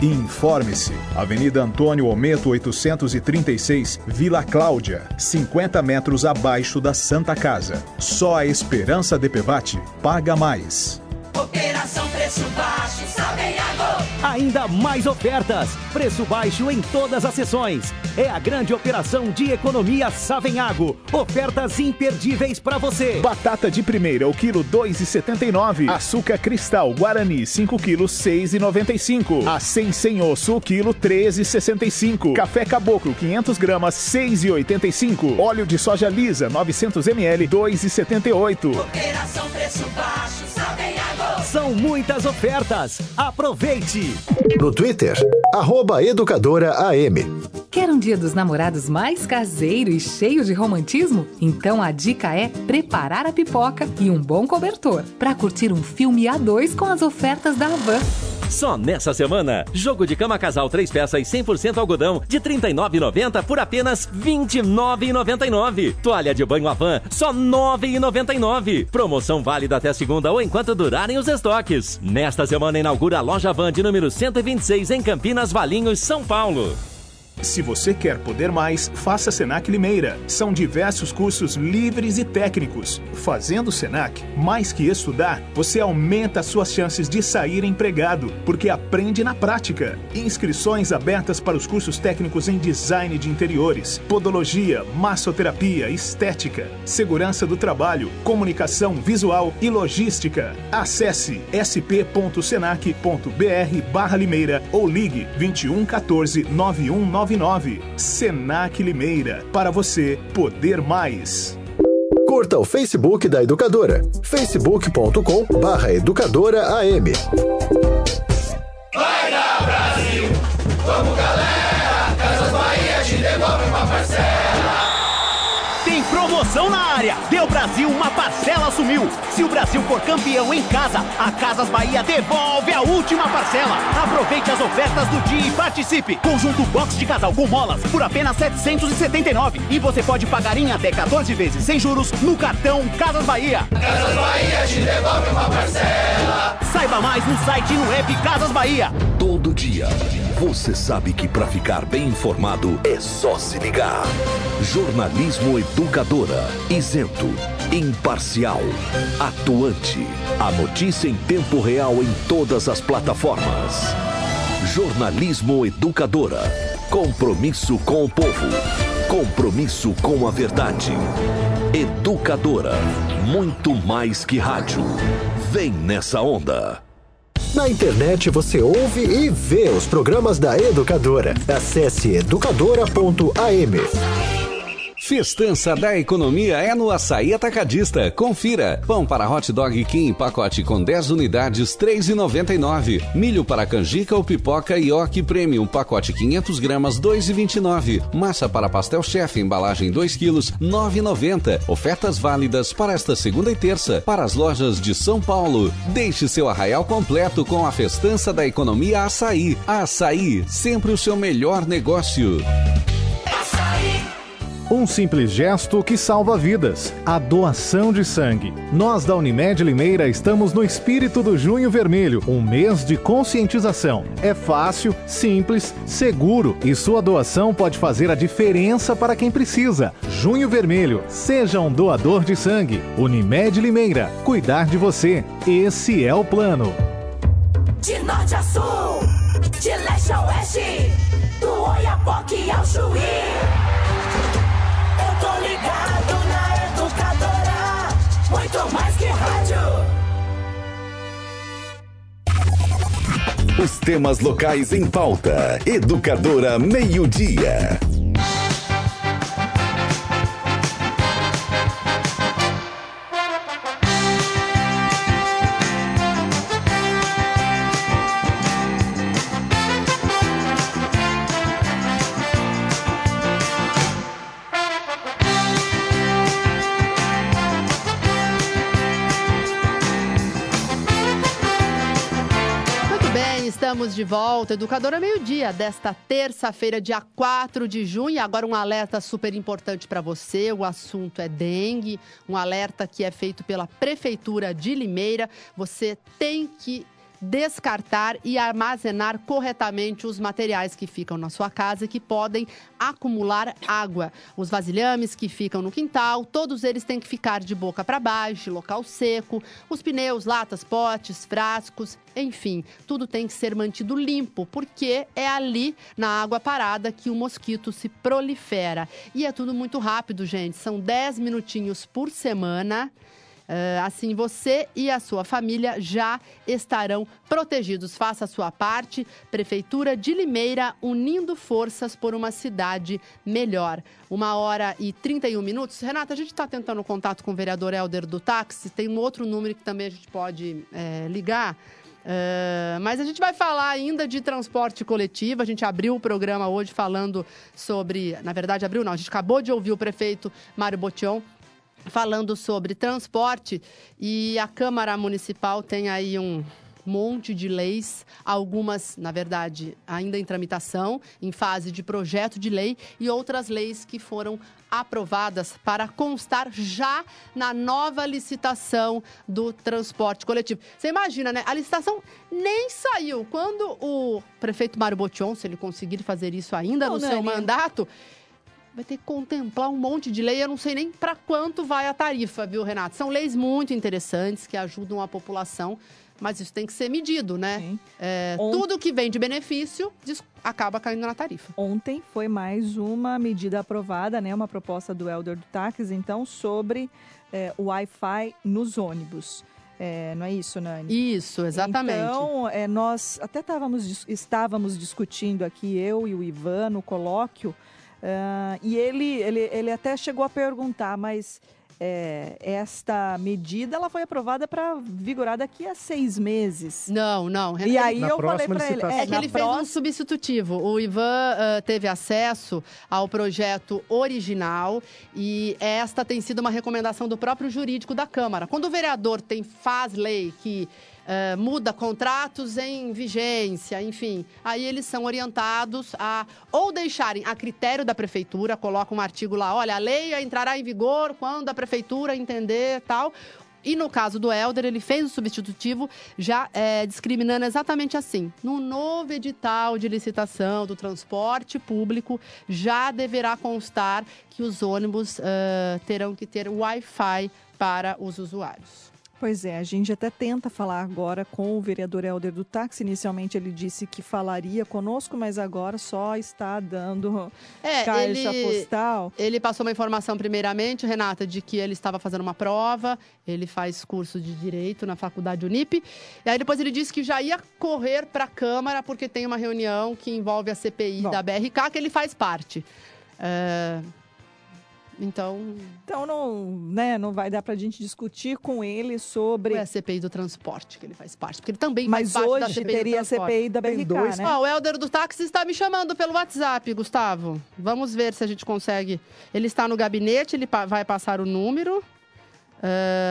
e informe-se. Avenida Antônio Ometo 836, Vila Cláudia, 50 metros abaixo da Santa Casa. Só a Esperança DPVAT paga mais. Operação Preço Baixo, Sabeago. Ainda mais ofertas. Preço baixo em todas as sessões. É a grande operação de economia Savenhago. Ofertas imperdíveis para você. Batata de primeira, o quilo 2,79. Açúcar cristal Guarani, 5 quilos, 6,95. A 100 sem osso, o quilo 13,65. Café caboclo, 500 gramas, 6,85. Óleo de soja lisa, 900 ml, 2,78. Operação Preço Baixo, Savenhago. São muitas ofertas. Aproveite! No Twitter, arroba Educadora AM. Quer um dia dos namorados mais caseiro e cheio de romantismo? Então a dica é preparar a pipoca e um bom cobertor para curtir um filme a dois com as ofertas da Havan. Só nessa semana, jogo de cama casal 3 peças 100% algodão de R$ 39,90 por apenas R$ 29,99. Toalha de banho Avan, só R$ 9,99. Promoção válida até segunda ou enquanto durarem os estoques. Nesta semana inaugura a loja Van de número 126 em Campinas, Valinhos, São Paulo. Se você quer poder mais, faça Senac Limeira. São diversos cursos livres e técnicos. Fazendo Senac, mais que estudar, você aumenta suas chances de sair empregado, porque aprende na prática. Inscrições abertas para os cursos técnicos em design de interiores, podologia, massoterapia, estética, segurança do trabalho, comunicação visual e logística. Acesse sp.senac.br/limeira ou ligue 21 14 9199 Senac Limeira. Para você poder mais. Curta o Facebook da Educadora. facebook.com barra Educadora AM. Vai dar Brasil! Vamos galera! Casas Bahia te devolve uma parcela! Tem promoção na área! Deu Brasil, uma parcela sumiu! Se o Brasil for campeão em casa, a Casas Bahia devolve a última parcela! Aproveite as ofertas do dia e participe! Conjunto box de casal com molas por apenas 779 e você pode pagar em até 14 vezes sem juros no cartão Casas Bahia! Casas Bahia te devolve uma parcela! Saiba Saiba mais no site e no app Casas Bahia. Todo dia, você sabe que para ficar bem informado é só se ligar. Jornalismo Educadora, isento, imparcial, atuante. A notícia em tempo real em todas as plataformas. Jornalismo Educadora. Compromisso com o povo. Compromisso com a verdade. Educadora. Muito mais que rádio. Vem nessa onda. Na internet você ouve e vê os programas da Educadora. Acesse educadora.am. Festança da economia é no Açaí Atacadista. Confira. Pão para hot dog Kim pacote com 10 unidades, R$ 3,99. Milho para canjica ou pipoca Ioki Premium, pacote 500 gramas, R$ 2,29. Massa para pastel chefe, embalagem 2 quilos, R$ 9,90. Ofertas válidas para esta segunda e terça, para as lojas de São Paulo. Deixe seu arraial completo com a Festança da Economia Açaí. Açaí, sempre o seu melhor negócio. Um simples gesto que salva vidas. A doação de sangue. Nós da Unimed Limeira estamos no espírito do Junho Vermelho, um mês de conscientização. É fácil, simples, seguro e sua doação pode fazer a diferença para quem precisa. Junho Vermelho, seja um doador de sangue. Unimed Limeira, cuidar de você. Esse é o plano. De norte a sul, de leste a oeste, do Oiapoque ao Chuí. Muito mais que rádio. Os temas locais em pauta. Educadora Meio-Dia. Muito de volta. Educadora Meio-Dia, desta terça-feira, dia 4 de junho. Agora, um alerta super importante para você: o assunto é dengue. Um alerta que é feito pela Prefeitura de Limeira. Você tem que descartar e armazenar corretamente os materiais que ficam na sua casa e que podem acumular água. Os vasilhames que ficam no quintal, todos eles têm que ficar de boca para baixo, local seco. Os pneus, latas, potes, frascos, enfim, tudo tem que ser mantido limpo, porque é ali na água parada que o mosquito se prolifera. E é tudo muito rápido, gente. São 10 minutinhos por semana. Ah, assim, você e a sua família já estarão protegidos. Faça a sua parte. Prefeitura de Limeira, unindo forças por uma cidade melhor. Uma hora e 31 minutos. Renata, a gente está tentando contato com o vereador Helder do Táxi. Tem um outro número que também a gente pode eh, ligar. Uh, mas a gente vai falar ainda de transporte coletivo. A gente abriu o programa hoje falando sobre. Na verdade, abriu não. A gente acabou de ouvir o prefeito Mário Botion falando sobre transporte e a Câmara Municipal tem aí um monte de leis, algumas, na verdade, ainda em tramitação, em fase de projeto de lei, e outras leis que foram aprovadas para constar já na nova licitação do transporte coletivo. Você imagina, né? A licitação nem saiu. Quando o prefeito Mário Botion, se ele conseguir fazer isso ainda Não, no seu Nani. mandato, vai ter que contemplar um monte de lei. Eu não sei nem para quanto vai a tarifa, viu, Renato? São leis muito interessantes que ajudam a população, mas isso tem que ser medido, né? É, On- Tudo que vem de benefício acaba caindo na tarifa. Ontem foi mais uma medida aprovada, né? Uma proposta do Helder do Táxi, então, sobre é, o Wi-Fi nos ônibus. É, não é isso, Nani? Isso, exatamente. Então, é, nós até estávamos, estávamos discutindo aqui, eu e o Ivan, no colóquio, ah, e ele, ele, ele até chegou a perguntar, mas é, esta medida ela foi aprovada para vigorar daqui a seis meses. Não, não. E aí eu falei para ele, É que na ele fez um próxima- substitutivo. O Ivan ah, teve acesso ao projeto original e esta tem sido uma recomendação do próprio jurídico da Câmara. Quando o vereador tem faz lei que ah, muda contratos em vigência, enfim, aí eles são orientados a ou deixarem a critério da prefeitura, coloca um artigo lá, olha, a lei entrará em vigor quando a prefeitura entender tal, E no caso do Helder, ele fez o substitutivo já é, discriminando exatamente assim. No novo edital de licitação do transporte público, já deverá constar que os ônibus ah, terão que ter Wi-Fi para os usuários. Pois é, a gente até tenta falar agora com o vereador Helder do Táxi. Inicialmente ele disse que falaria conosco, mas agora só está dando É, caixa ele, postal. ele passou uma informação primeiramente, Renata, de que ele estava fazendo uma prova, ele faz curso de Direito na Faculdade Unip, e aí depois ele disse que já ia correr para a Câmara, porque tem uma reunião que envolve a CPI da BRK, que ele faz parte. É, Então, Então não, né, não vai dar pra gente discutir com ele sobre. é a CPI do transporte que ele faz parte, porque ele também Mas faz parte da hoje CPI teria do a. CPI da BRK, né? Ó, o Helder do táxi está me chamando pelo WhatsApp, Gustavo. Vamos ver se a gente consegue. Ele está no gabinete, ele vai passar o número.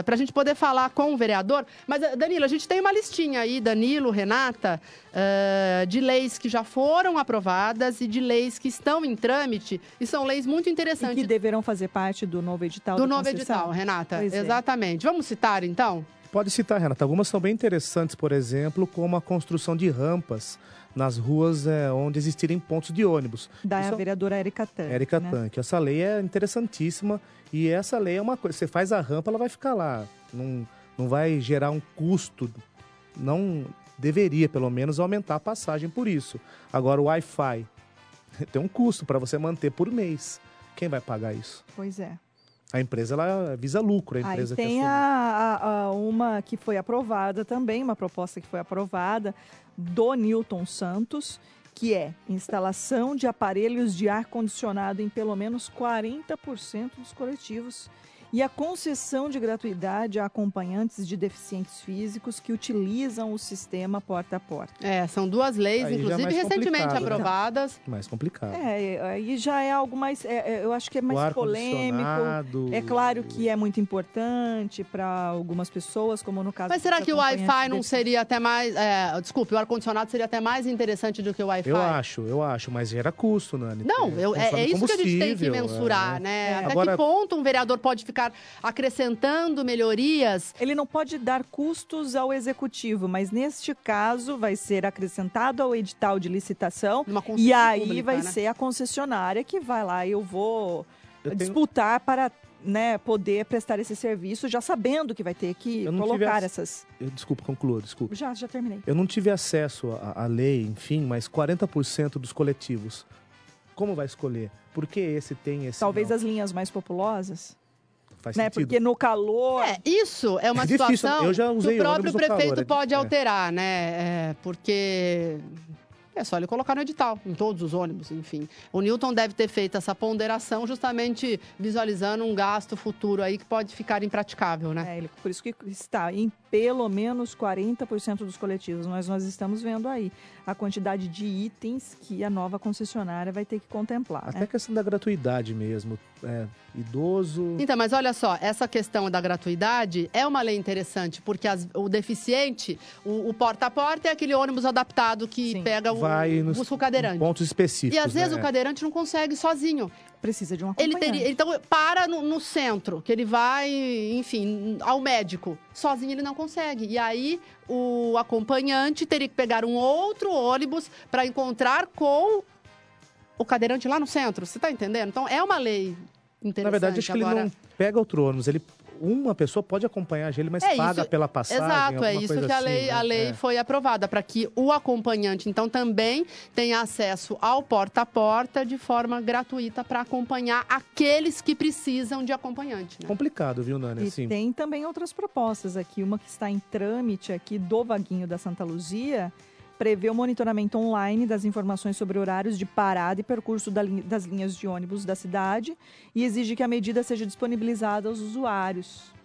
Para a gente poder falar com o vereador. Mas, eh, Danilo, a gente tem uma listinha aí, Danilo, Renata, eh, de leis que já foram aprovadas e de leis que estão em trâmite. E são leis muito E interessantes. que deverão fazer parte do novo edital do novo concessão. edital, Renata. Pois é. Exatamente. Vamos citar, então? Pode citar, Renata. Algumas são bem interessantes, por exemplo, como a construção de rampas nas ruas é, onde existirem pontos de ônibus. Da Isso é- vereadora Érica Tanque. Érica né? Tanque. Essa lei é interessantíssima e essa lei é uma coisa. Você faz a rampa, ela vai ficar lá. Não, não vai gerar um custo. Não deveria, pelo menos, aumentar a passagem por isso. Agora, o Wi-Fi tem um custo para você manter por mês. Quem vai pagar isso? Pois é. A empresa ela visa lucro, a Aí empresa tem que a, assume. a- a- uma que foi aprovada também, uma proposta que foi aprovada do Newton Santos, que é instalação de aparelhos de ar-condicionado em pelo menos 40% dos coletivos e a concessão de gratuidade a acompanhantes de deficientes físicos que utilizam o sistema porta a porta. É, são duas leis, Aí é inclusive, mais recentemente né? aprovadas. Mais complicado. É, aí já é algo mais, é, é, eu acho que é mais polêmico. É claro que é muito importante para algumas pessoas, como no caso Mas será que o Wi-Fi não seria até mais. é, desculpe, o ar-condicionado seria até mais interessante do que o Wi-Fi? Eu acho, eu acho, mas gera custo, Nani. Não, eu- é, é isso que a gente tem que mensurar, é. né? Até Agora, que ponto um vereador pode ficar acrescentando melhorias? Ele não pode dar custos ao executivo, mas neste caso vai ser acrescentado ao edital de licitação e aí pública, vai né? ser a concessionária que vai lá, eu vou Eu tenho- disputar para né, poder prestar esse serviço, já sabendo que vai ter que Eu não tive colocar ac- essas. eu- desculpa, conclua, desculpa. Já, já terminei. Eu não tive acesso à, à lei, enfim, mas 40% dos coletivos. Como vai escolher? Por que esse tem esse Talvez não? as linhas mais populosas. Faz né? sentido. Porque no calor. É, isso é uma É difícil, situação eu já que usei o próprio prefeito calor, é pode é. alterar, né? É, porque é só ele colocar no edital, em todos os ônibus, enfim. O Newton deve ter feito essa ponderação justamente visualizando um gasto futuro aí que pode ficar impraticável, né? É, ele- por isso que está em pelo menos 40% dos coletivos. Mas nós estamos vendo aí a quantidade de itens que a nova concessionária vai ter que contemplar. Até né? a questão da gratuidade mesmo. É, idoso. Então, mas olha só, essa questão da gratuidade é uma lei interessante, porque as- o deficiente, o, o porta a porta é aquele ônibus adaptado que pega o, vai nos busca o cadeirante. pontos específicos. E às vezes né? o cadeirante não consegue sozinho. Precisa de um Ele acompanhante. teria, então para no, no centro, que ele vai, enfim, ao médico. Sozinho ele não consegue. E aí o acompanhante teria que pegar um outro ônibus para encontrar com o cadeirante lá no centro. Você está entendendo? Então é uma lei interessante. Na verdade, acho que Agora, ele não pega outro ônibus. Ele, uma pessoa pode acompanhar ele, mas É paga isso- pela passagem. Exato, é isso coisa que a assim, lei, né? a lei É. foi aprovada, para que o acompanhante, então, também tenha acesso ao porta a porta de forma gratuita para acompanhar aqueles que precisam de acompanhante. Né? Complicado, viu, Nani? E Assim, tem também outras propostas aqui. Uma que está em trâmite aqui do Vaguinho da Santa Luzia prevê o monitoramento online das informações sobre horários de parada e percurso das linhas de ônibus da cidade e exige que a medida seja disponibilizada aos usuários.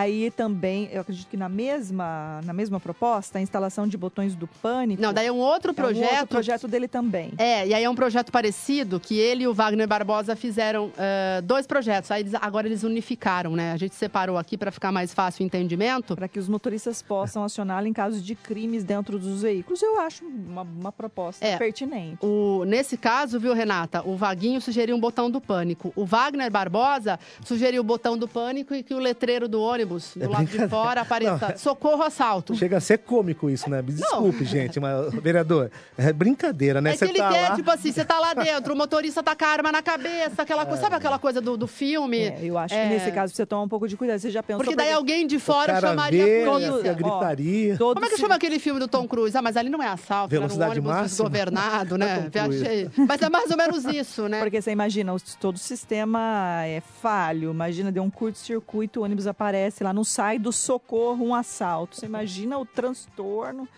Aí também, eu acredito que na mesma, na mesma proposta, a instalação de botões do pânico. Não, daí é um outro É um projeto. outro projeto dele também. É, e aí é um projeto parecido que ele e o Wagner Barbosa fizeram ah, dois projetos. Aí eles- agora eles unificaram, né? A gente separou aqui para ficar mais fácil o entendimento. Para que os motoristas possam acioná-lo em casos de crimes dentro dos veículos. Eu acho uma, uma proposta É. pertinente. O, nesse caso, viu, Renata? O Vaguinho sugeriu um botão do pânico. O Wagner Barbosa sugeriu o botão do pânico e que o letreiro do ônibus ônibus, do É lado de fora, apareça Não, é- socorro, assalto. Chega a ser cômico isso, né? Me Desculpe, gente, mas, vereador, é brincadeira, né? É que ele tá quer, lá... tipo assim, você tá lá dentro, o motorista tá com a arma na cabeça, aquela coisa, sabe aquela coisa do, do filme? É, eu acho que nesse caso você toma um pouco de cuidado. Você já pensou... Porque daí alguém de fora chamaria vê, a polícia. a gritaria. Ó, Como é que chama aquele filme do Tom Cruise? Ah, mas ali não é assalto, Velocidade era um ônibus máxima? desgovernado, né? Viajei. Mas é mais ou menos isso, né? Porque você imagina, todo o sistema é falho. Imagina, deu um curto-circuito, o ônibus aparece lá, não sai do socorro um assalto. Você imagina o transtorno.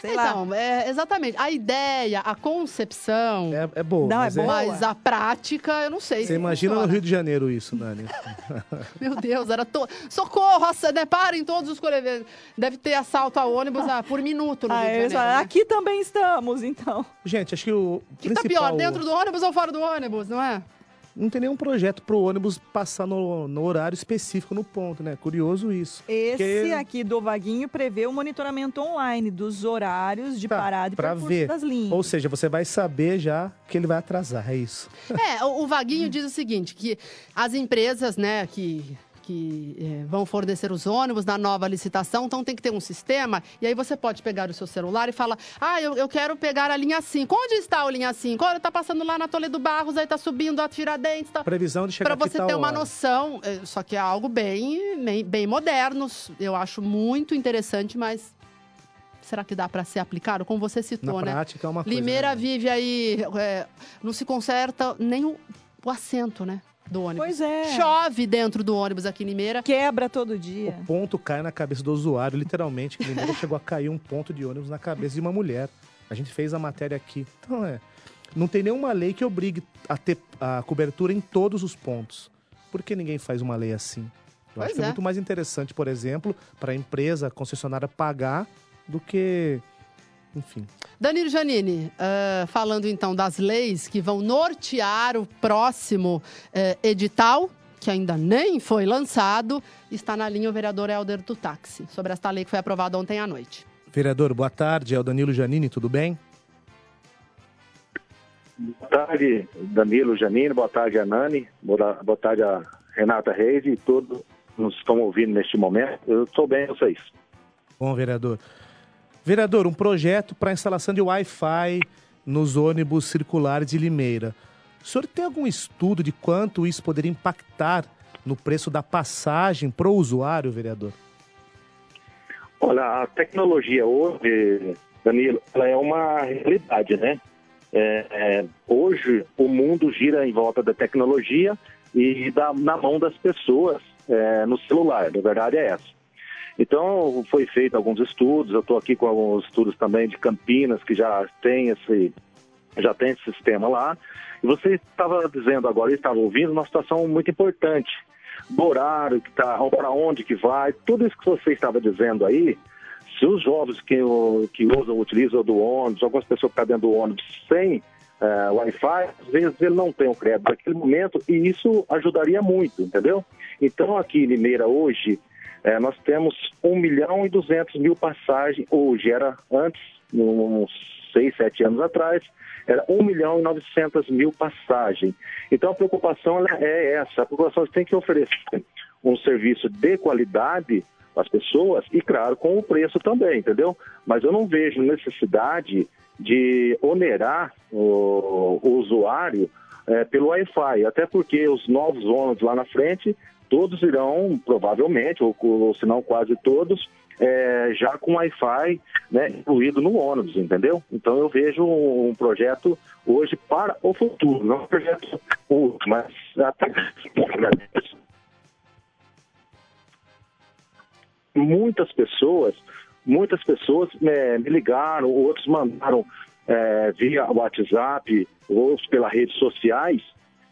Sei lá. Então, é, exatamente. A ideia, a concepção. É, é boa. Não, mas é boa. Mas a prática, eu não sei. Você se imagina no funciona. Rio de Janeiro isso, Nani. Meu Deus, era to... Socorro, né? Parem todos os colegas. Deve ter assalto a ônibus ah, por minuto no Ah, Rio de é, Janeiro. né? Aqui também estamos, então. Gente, acho que o O que tá principal... pior, dentro do ônibus ou fora do ônibus, não é? Não tem nenhum projeto pro ônibus passar no, no horário específico no ponto, né? Curioso isso. Esse Porque- aqui do Vaguinho prevê o monitoramento online dos horários de parada e Pra ver. das linhas. Ou seja, você vai saber já que ele vai atrasar, é isso. É, o, o Vaguinho diz o seguinte, que as empresas, né, que, que eh, vão fornecer os ônibus na nova licitação, então tem que ter um sistema, e aí você pode pegar o seu celular e falar, ah, eu, eu quero pegar a linha 5. Onde está a linha 5? Olha, tá passando lá na Toledo Barros, aí tá subindo a Tiradentes, tá... Previsão de chegar Para você ter uma hora. noção, eh, só que é algo bem, bem, bem moderno, eu acho muito interessante, mas será que dá para ser aplicado? Como você citou, Na né? prática é uma coisa, Limeira né? vive aí, é, não se conserta nem o, o assento, né? Do ônibus. Pois é. Chove dentro do ônibus aqui em Limeira. Quebra todo dia. O ponto cai na cabeça do usuário, literalmente. Que primeiro chegou a cair um ponto de ônibus na cabeça de uma mulher. A gente fez a matéria aqui. Então é. Não tem nenhuma lei que obrigue a ter a cobertura em todos os pontos. Por que ninguém faz uma lei assim? Eu Pois acho que é. é. muito mais interessante, por exemplo, para a empresa, concessionária pagar do que. Enfim. Danilo Janine, ah, falando então das leis que vão nortear o próximo eh, edital, que ainda nem foi lançado, está na linha o vereador Helder do Táxi, sobre esta lei que foi aprovada ontem à noite. Vereador, boa tarde. É o Danilo Janine, tudo bem? Boa tarde, Danilo Janine, boa tarde, Anani, boa boa tarde a Renata Reis e todos que nos estão ouvindo neste momento. Eu estou bem, vocês. Bom, vereador. Vereador, um projeto para instalação de Wi-Fi nos ônibus circulares de Limeira. O senhor tem algum estudo de quanto isso poderia impactar no preço da passagem para o usuário, vereador? Olha, a tecnologia hoje, Danilo, ela é uma realidade, né? É, é, hoje o mundo gira em volta da tecnologia e da, na mão das pessoas é, no celular. A verdade é essa. Então, foi feito alguns estudos. Eu estou aqui com alguns estudos também de Campinas que já tem esse já tem esse sistema lá. E você estava dizendo agora, estava ouvindo uma situação muito importante do horário que está, para onde que vai, tudo isso que você estava dizendo aí. Se os jovens que, que usam, utilizam do ônibus, algumas pessoas que estão dentro do ônibus sem eh, Wi-Fi, às vezes ele não tem o crédito naquele momento e isso ajudaria muito, entendeu? Então aqui em Limeira hoje eh, nós temos 1 milhão e 200 mil passagens hoje, era antes, uns 6, 7 anos atrás, era 1 milhão e 900 mil passagens. Então a preocupação é essa, a população tem que oferecer um serviço de qualidade às pessoas e, claro, com o preço também, entendeu? Mas eu não vejo necessidade de onerar o, o usuário eh, pelo Wi-Fi, até porque os novos ônibus lá na frente, todos irão, provavelmente, ou, ou se não quase todos, eh, já com Wi-Fi né, incluído no ônibus, entendeu? Então eu vejo um projeto hoje para o futuro, não um projeto hoje, mas até muitas pessoas, muitas pessoas eh, me ligaram, outros mandaram eh, via WhatsApp, outros pelas redes sociais,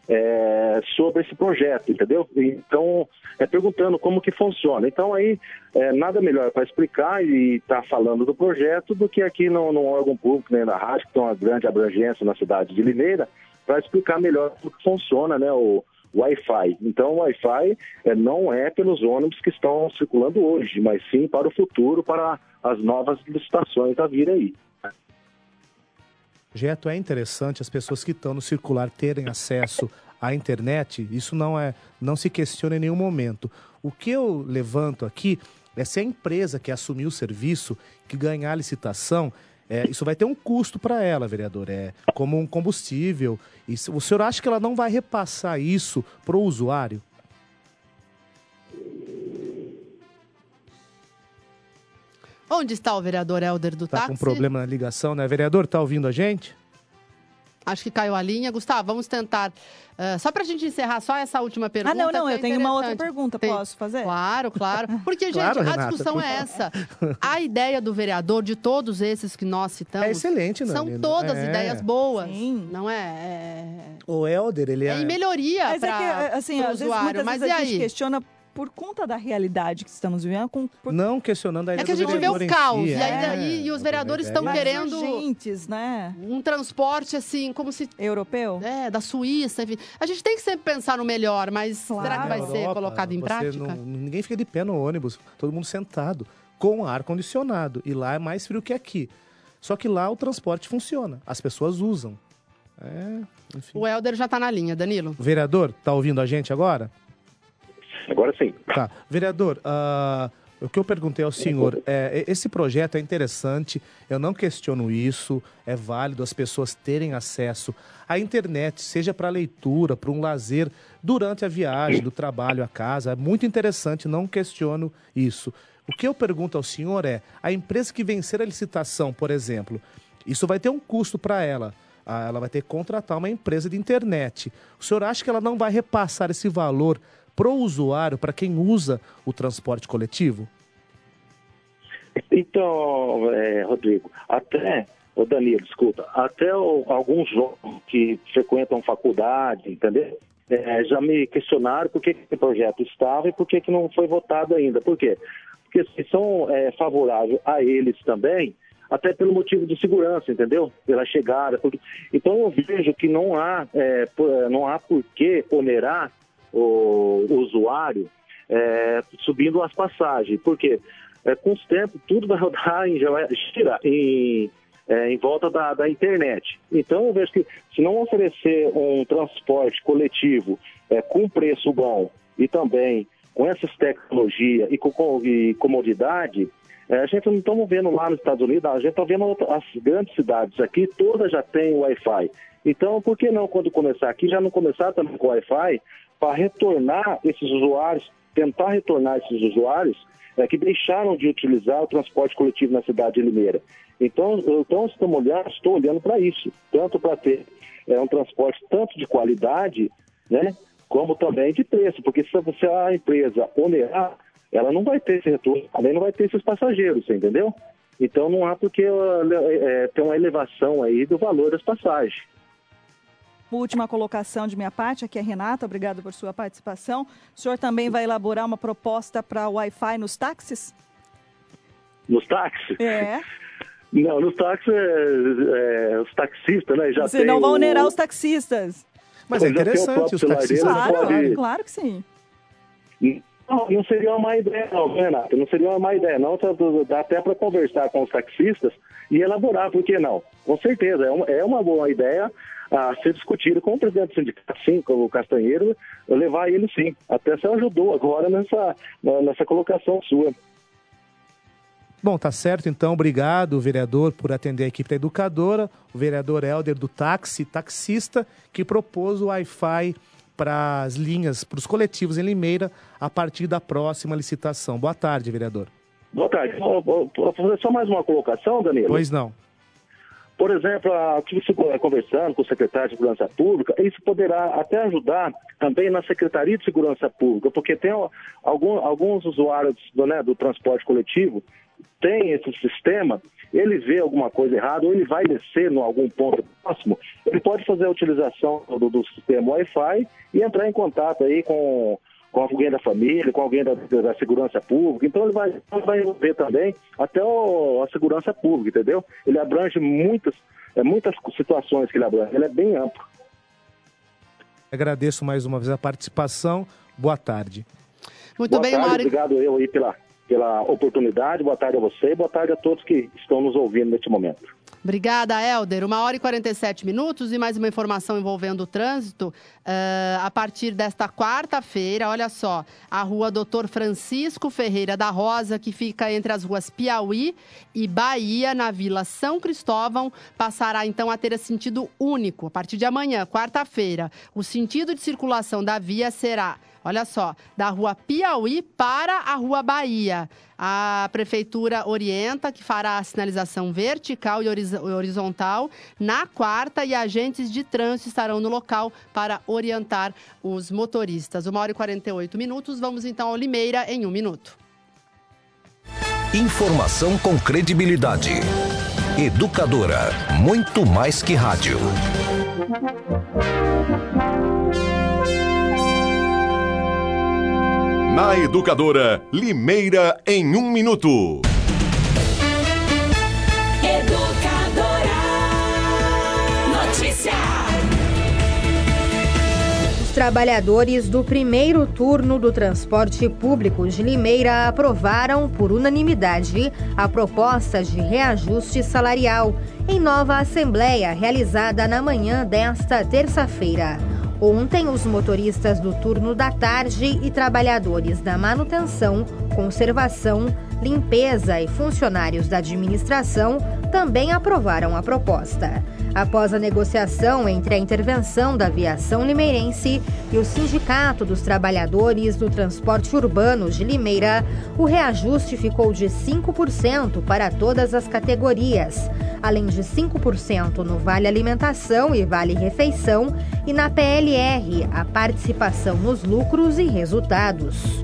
eh, sobre esse projeto, entendeu? Então, é perguntando como que funciona. Então, aí, eh, nada melhor para explicar e estar falando do projeto do que aqui no, no órgão público, né, na rádio, que tem uma grande abrangência na cidade de Limeira, para explicar melhor como que funciona, né, o Wi-Fi. Então, o Wi-Fi eh, não é pelos ônibus que estão circulando hoje, mas sim para o futuro, para as novas licitações a vir aí. Projeto é interessante as pessoas que estão no circular terem acesso à internet, isso não é, não se questiona em nenhum momento. O que eu levanto aqui é se a empresa que assumir o serviço, que ganhar a licitação, é, isso vai ter um custo para ela, vereador, é como um combustível. O senhor acha que ela não vai repassar isso para o usuário? Onde está o vereador Helder do Tá táxi? com problema na ligação, né? Vereador, tá ouvindo a gente? Acho que caiu a linha. Gustavo, vamos tentar. ah, só para a gente encerrar só essa última pergunta. Ah, não, não, é eu tenho uma outra pergunta, Tem- posso fazer? Claro, claro. Porque, gente, Claro, a Renata. discussão é essa. A ideia do vereador, de todos esses que nós citamos. É excelente, São Nani. todas É. ideias boas. Não é? É, O Helder, ele é é... em melhoria Mas é para que, assim, o às vezes, usuário. muitas Mas vezes e a gente aí? questiona por conta da realidade que estamos vivendo. Com, por... Não questionando a É ideia que a gente vê o caos. si, E, aí, é. daí- e os vereadores estão Mais querendo urgentes, né? um transporte assim, como se. Europeu? É, da Suíça, enfim. A gente tem que sempre pensar no melhor, mas será que vai Na ser Europa, colocado em prática? não- ninguém fica de pé no ônibus, todo mundo sentado, com ar condicionado. E lá é mais frio que aqui. Só que lá o transporte funciona, as pessoas usam. É, enfim. O Helder já tá na linha, Danilo. Vereador, tá ouvindo a gente agora? Agora sim. Tá. Vereador, ah, o que eu perguntei ao senhor, é, esse projeto é interessante, eu não questiono isso, é válido as pessoas terem acesso à internet, seja para leitura, para um lazer, durante a viagem, do trabalho à casa, é muito interessante, não questiono isso. O que eu pergunto ao senhor é, a empresa que vencer a licitação, por exemplo, isso vai ter um custo para ela. Ah, Ela vai ter que contratar uma empresa de internet. O senhor acha que ela não vai repassar esse valor pro usuário, para quem usa o transporte coletivo? Então, é, Rodrigo, até, o Danilo, escuta, até o- alguns jovens que frequentam faculdade, entendeu? É, já me questionaram por que esse projeto estava e por que, que não foi votado ainda. Por quê? Porque se são é, favoráveis a eles também, até pelo motivo de segurança, entendeu? Pela chegada. porque- Então eu vejo que não há, é, não há por que onerar o, o usuário é, subindo as passagens. Por quê? É, com os tempos, tudo vai rodar em, girar em, é, em volta da, da internet. Então, eu vejo que se não oferecer um transporte coletivo é, com preço bom e também com essas tecnologias e com, com- e comodidade, é, a gente não estamos vendo lá nos Estados Unidos, a gente está vendo as grandes cidades aqui, todas já têm Wi-Fi. Então, por que não, quando começar aqui, já não começar também com Wi-Fi para retornar esses usuários, tentar retornar esses usuários é, que deixaram de utilizar o transporte coletivo na cidade de Limeira. Então, então estou olhando, estou olhando para isso, tanto para ter é, um transporte tanto de qualidade, né, como também de preço, porque se a empresa onerar, ela não vai ter esse retorno, também não vai ter esses passageiros, entendeu? Então não há porque é, ter uma elevação aí do valor das passagens. Última colocação de minha parte, aqui é Renata, obrigado por sua participação. O senhor também vai elaborar uma proposta para Wi-Fi nos táxis? Nos táxis? É. Não, nos táxis, é, é, os taxistas, né, já Você tem não vai o- onerar os taxistas. Mas é o interessante, os taxistas dele, Claro, pode- claro que sim. Não, não seria uma má ideia, não, Renato. Não seria uma má ideia, não. Tá- Dá até para conversar com os taxistas e elaborar, por que não? Com certeza, é uma, é uma boa ideia a ser discutida com o presidente do sindicato, sim, com o Castanheiro, levar ele sim. Até você ajudou agora nessa, nessa colocação sua. Bom, tá certo então. Obrigado, vereador, por atender a equipe da educadora. O vereador Helder do táxi, taxista, que propôs o Wi-Fi para as linhas, para os coletivos em Limeira, a partir da próxima licitação. Boa tarde, vereador. Boa tarde. Vou fazer só mais uma colocação, Danilo. Pois não. Por exemplo, eh, conversando com o secretário de Segurança Pública, isso poderá até ajudar também na Secretaria de Segurança Pública, porque tem algum- alguns usuários do, né, do transporte coletivo tem esse sistema, ele vê alguma coisa errada, ou ele vai descer em algum ponto próximo, ele pode fazer a utilização do, do sistema Wi-Fi e entrar em contato aí com, com alguém da família, com alguém da, da segurança pública. Então ele vai, vai envolver também até o- a segurança pública, entendeu? Ele abrange muitas, é, muitas situações que ele abrange, ele é bem amplo. Agradeço mais uma vez a participação. Boa tarde. Muito Boa bem, tarde, e- obrigado eu aí pela... pela oportunidade. Boa tarde a você e boa tarde a todos que estão nos ouvindo neste momento. Obrigada, Helder. Uma hora e 47 minutos e mais uma informação envolvendo o trânsito. Uh, a partir desta quarta-feira, olha só, a rua Doutor Francisco Ferreira da Rosa, que fica entre as ruas Piauí e Bahia, na Vila São Cristóvão, passará então a ter sentido único. A partir de amanhã, quarta-feira, o sentido de circulação da via será Olha só, da rua Piauí para a rua Bahia. A prefeitura orienta que fará a sinalização vertical e horizontal na quarta e agentes de trânsito estarão no local para orientar os motoristas. Uma hora e 48 minutos. Vamos então ao Limeira em um minuto. Informação com credibilidade. Educadora, muito mais que rádio. Na Educadora, Limeira em um minuto. Educadora Notícia. Os trabalhadores do primeiro turno do transporte público de Limeira aprovaram por unanimidade a proposta de reajuste salarial em nova assembleia realizada na manhã desta terça-feira. Ontem, os motoristas do turno da tarde e trabalhadores da manutenção, conservação, limpeza e funcionários da administração também aprovaram a proposta. Após a negociação entre a intervenção da aviação limeirense e o Sindicato dos Trabalhadores do Transporte Urbano de Limeira, o reajuste ficou de 5% para todas as categorias, além de 5% no Vale Alimentação e Vale Refeição e na PLR, a participação nos lucros e resultados.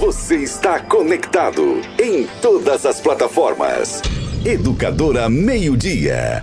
Você está conectado em todas as plataformas. Educadora Meio Dia.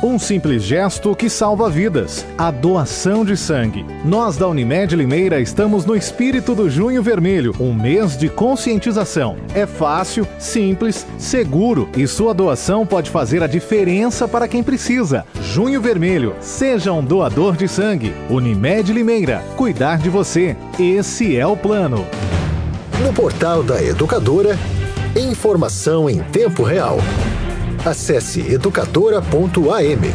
Um simples gesto que salva vidas. A doação de sangue. Nós da Unimed Limeira estamos no espírito do Junho Vermelho, um mês de conscientização. É fácil, simples, seguro e sua doação pode fazer a diferença para quem precisa. Junho Vermelho, seja um doador de sangue. Unimed Limeira, cuidar de você. Esse é o plano. No portal da Educadora, informação em tempo real. Acesse educadora.am.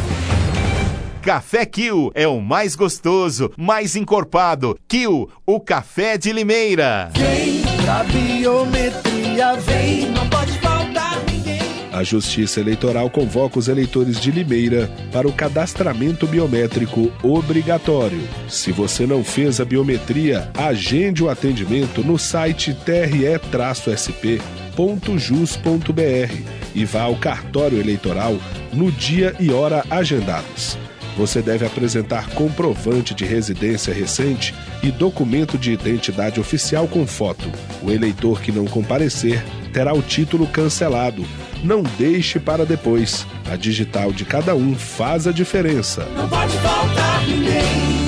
Café Kill é o mais gostoso, mais encorpado. Kill, o café de Limeira. Vem pra biometria, vem. Não pode faltar ninguém. A Justiça Eleitoral convoca os eleitores de Limeira para o cadastramento biométrico obrigatório. Se você não fez a biometria, agende o atendimento no site tre-sp.jus.br e vá ao cartório eleitoral no dia e hora agendados. Você deve apresentar comprovante de residência recente e documento de identidade oficial com foto. O eleitor que não comparecer terá o título cancelado. Não deixe para depois. A digital de cada um faz a diferença. Não pode faltar ninguém.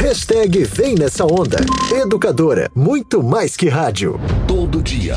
Hashtag Vem Nessa Onda. Educadora, muito mais que rádio. Todo dia,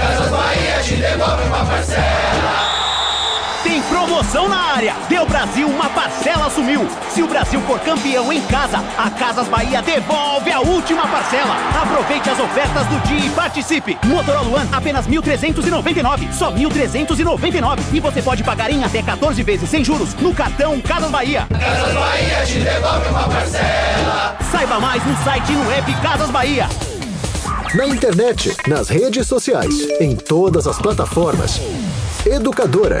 Casas Bahia te devolve uma parcela. Tem promoção na área. Deu Brasil, uma parcela sumiu. Se o Brasil for campeão em casa, a Casas Bahia devolve a última parcela. Aproveite as ofertas do dia e participe. Motorola One, apenas 1.399. Só 1.399. E você pode pagar em até 14 vezes sem juros no cartão Casas Bahia. Casas Bahia te devolve uma parcela. Saiba mais no site e no app Casas Bahia. Na internet, nas redes sociais, em todas as plataformas. Educadora.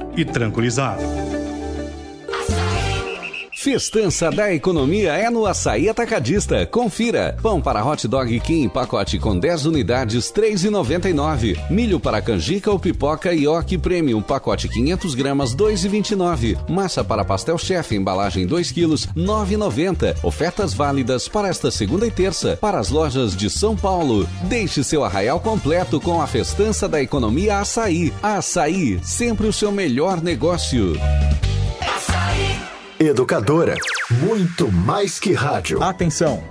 e tranquilizar. Festança da economia é no Açaí Atacadista. Confira. Pão para hot dog Kim, pacote com 10 unidades, R$ 3,99. Milho para canjica ou pipoca Ioki Premium, pacote 500 gramas, R$ 2,29. Massa para pastel chefe, embalagem 2 quilos, R$ 9,90. Ofertas válidas para esta segunda e terça, para as lojas de São Paulo. Deixe seu arraial completo com a Festança da economia Açaí. Açaí, sempre o seu melhor negócio. Educadora. Muito mais que rádio. Atenção!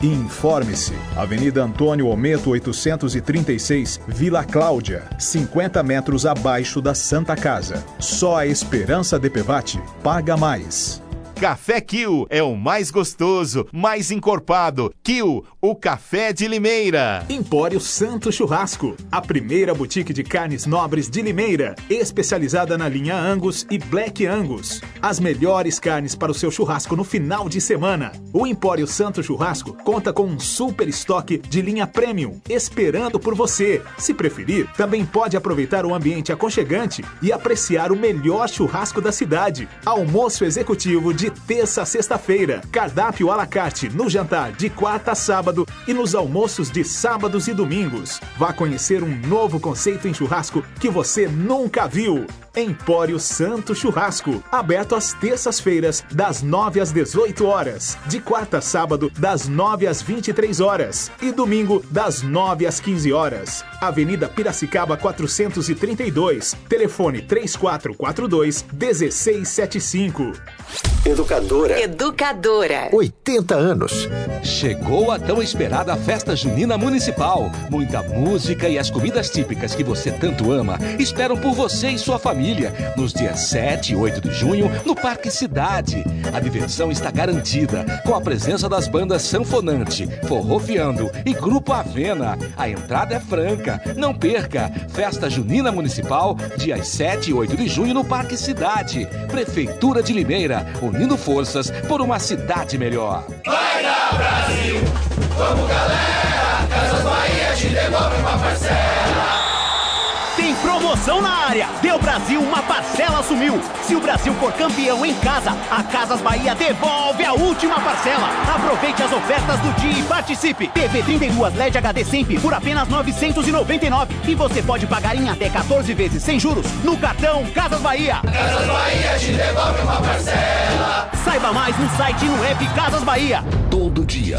e informe-se. Avenida Antônio Ometo 836, Vila Cláudia, 50 metros abaixo da Santa Casa. Só a Esperança DPVAT paga mais. Café Kill é o mais gostoso, mais encorpado. Kill, o café de Limeira. Empório Santo Churrasco, a primeira boutique de carnes nobres de Limeira, especializada na linha Angus e Black Angus. As melhores carnes para o seu churrasco no final de semana. O Empório Santo Churrasco conta com um super estoque de linha premium, esperando por você. Se preferir, também pode aproveitar o ambiente aconchegante e apreciar o melhor churrasco da cidade. Almoço executivo de terça a sexta-feira. Cardápio à la carte no jantar de quarta a sábado e nos almoços de sábados e domingos. Vá conhecer um novo conceito em churrasco que você nunca viu. Empório Santo Churrasco, aberto às terças-feiras, das 9 às 18 horas, de quarta a sábado, das 9 às 23 horas e domingo, das 9 às 15 horas. Avenida Piracicaba 432, telefone 3442 1675. Educadora. Educadora. 80 anos. Chegou a tão esperada festa junina municipal. Muita música e as comidas típicas que você tanto ama esperam por você e sua família nos dias 7 e 8 de junho no Parque Cidade. A diversão está garantida com a presença das bandas Sanfonante, Forrofiando e Grupo Avena. A entrada é franca. Não perca! Festa Junina Municipal, dias 7 e 8 de junho no Parque Cidade. Prefeitura de Limeira, unindo forças por uma cidade melhor. Vai na Brasil, vamos galera, Casas Bahia te devolve uma parcela. Promoção na área. Deu Brasil, uma parcela sumiu. Se o Brasil for campeão em casa, a Casas Bahia devolve a última parcela. Aproveite as ofertas do dia e participe. TV 32 LED HD Sempre por apenas 999 e você pode pagar em até 14 vezes sem juros no cartão Casas Bahia. Casas Bahia te devolve uma parcela. Saiba mais no site e no app Casas Bahia. Todo dia,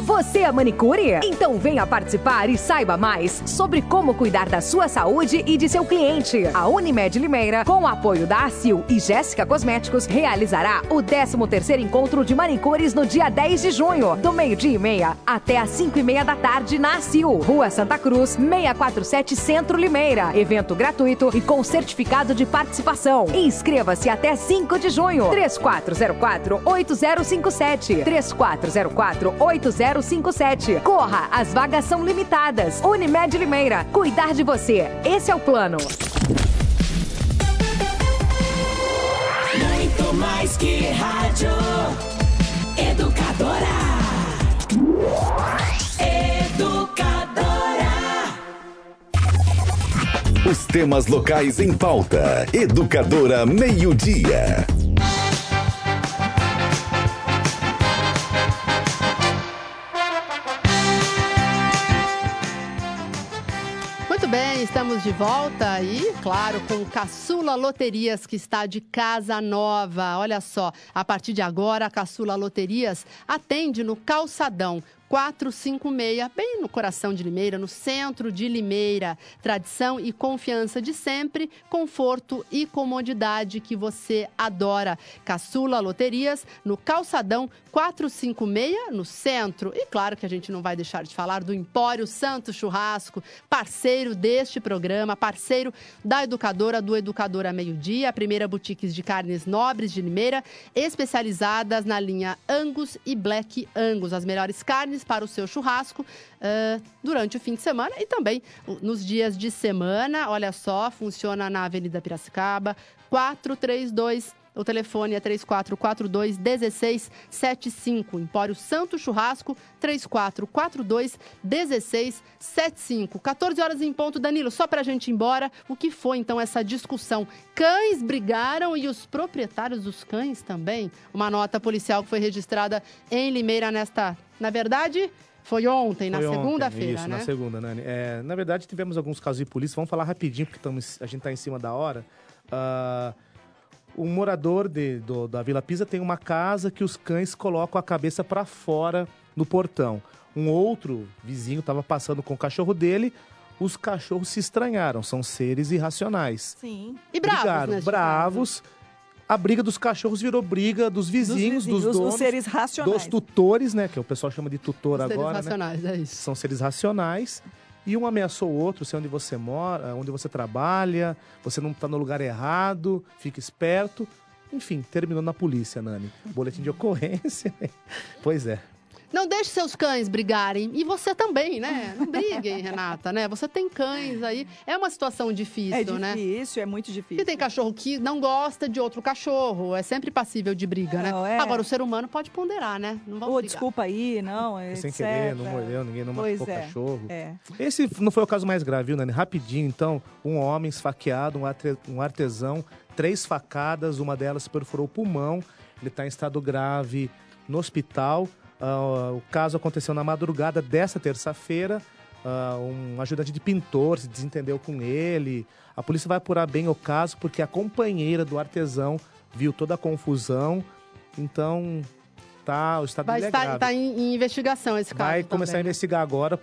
Você é manicure? Então venha participar e saiba mais sobre como cuidar da sua saúde e de seu cliente. A Unimed Limeira, com o apoio da ACIL e Jéssica Cosméticos, realizará o 13º Encontro de Manicures no dia 10 de junho, do meio-dia e meia até às 5 e meia da tarde na ACIL, Rua Santa Cruz, 647 Centro Limeira. Evento gratuito e com certificado de participação. Inscreva-se até 5 de junho. 3404-8057. 3404-8057. Corra, as vagas são limitadas. Unimed Limeira, cuidar de você. Esse é o plano. Muito mais que rádio. Educadora. Educadora. Os temas locais em pauta. Educadora Meio-Dia. Muito estamos de volta e, claro, com Caçula Loterias, que está de casa nova. Olha só, a partir de agora, a Caçula Loterias atende no Calçadão. 456, bem no coração de Limeira, no centro de Limeira. Tradição e confiança de sempre, conforto e comodidade que você adora. Caçula Loterias, no Calçadão 456, no centro. E claro que a gente não vai deixar de falar do Empório Santo Churrasco, parceiro deste programa, parceiro da Educadora, do Educadora Meio Dia, a primeira boutiques de carnes nobres de Limeira, especializadas na linha Angus e Black Angus, as melhores carnes para o seu churrasco uh, durante o fim de semana e também nos dias de semana. Olha só, funciona na Avenida Piracicaba, 432 o telefone é 3442 1675. Empório Santo Churrasco 3442 1675. 14 horas em ponto, Danilo. Só para a gente ir embora, o que foi então essa discussão? Cães brigaram e os proprietários dos cães também? Uma nota policial que foi registrada em Limeira nesta. Na verdade. Foi ontem, Foi na segunda-feira, Isso, né? na segunda, Nani. É, na verdade, tivemos alguns casos de polícia. Vamos falar rapidinho, porque estamos, a gente está em cima da hora. Ah, um morador de- do- da Vila Pisa tem uma casa que os cães colocam a cabeça para fora no portão. Um outro vizinho estava passando com o cachorro dele. Os cachorros se estranharam, são seres irracionais. Sim. E bravos, Brigaram, neste bravos. A briga dos cachorros virou briga dos vizinhos, dos, vizinhos, dos donos, seres racionais. dos tutores, né? Que o pessoal chama de tutor Os seres agora. né? racionais, é isso. São seres racionais. E um ameaçou o outro, sei onde você mora, onde você trabalha, você não está no lugar errado, fica esperto. Enfim, terminou na polícia, Nani. Boletim de ocorrência. pois é. Não deixe seus cães brigarem. E você também, né? Não briguem, Renata, né? Você tem cães aí. É uma situação difícil, É né? difícil, é muito difícil. tem cachorro que não gosta de outro cachorro. É sempre passível de briga, Não, né? é. Agora, o ser humano pode ponderar, né? Não vamos Ô, brigar. desculpa aí, não, etc. sem querer, não mordeu, ninguém não Pois machucou o é, cachorro. É. Esse não foi o caso mais grave, viu, Nani? Rapidinho, então, um homem esfaqueado, um um artesão, três facadas, uma delas perfurou o pulmão. Ele está em estado grave no hospital. Ah, o caso aconteceu na madrugada dessa terça-feira. Ah, um ajudante de pintor se desentendeu com ele. A polícia vai apurar bem o caso porque a companheira do artesão viu toda a confusão. Então, tá, o estado Vai estar tá em, em investigação esse caso. Vai começar a também, né? investigar agora.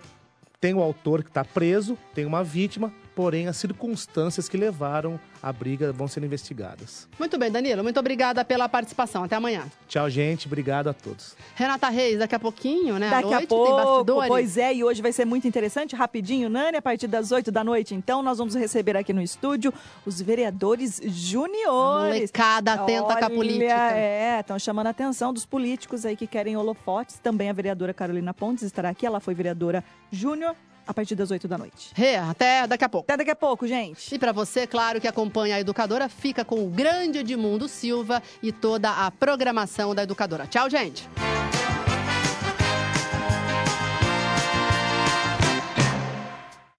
Tem o autor que está preso, tem uma vítima, porém as circunstâncias que levaram à briga vão ser investigadas. Muito bem, Danilo. Muito obrigada pela participação. Até amanhã. Tchau, gente. Obrigado a todos. Renata Reis, daqui a pouquinho, né? Daqui noite, a pouco, pois é, e hoje vai ser muito interessante, rapidinho, Nani, a partir das 8 da noite. Então, nós vamos receber aqui no estúdio os vereadores juniores. molecada atenta com a política. É, estão chamando a atenção dos políticos aí que querem holofotes. Também a vereadora Carolina Pontes estará aqui, ela foi vereadora júnior a partir das 8 da noite. Rê, até daqui a pouco. Até daqui a pouco, gente. E para você, claro, que acompanha a Educadora, fica com o grande Edmundo Silva e toda a programação da Educadora. Tchau, gente.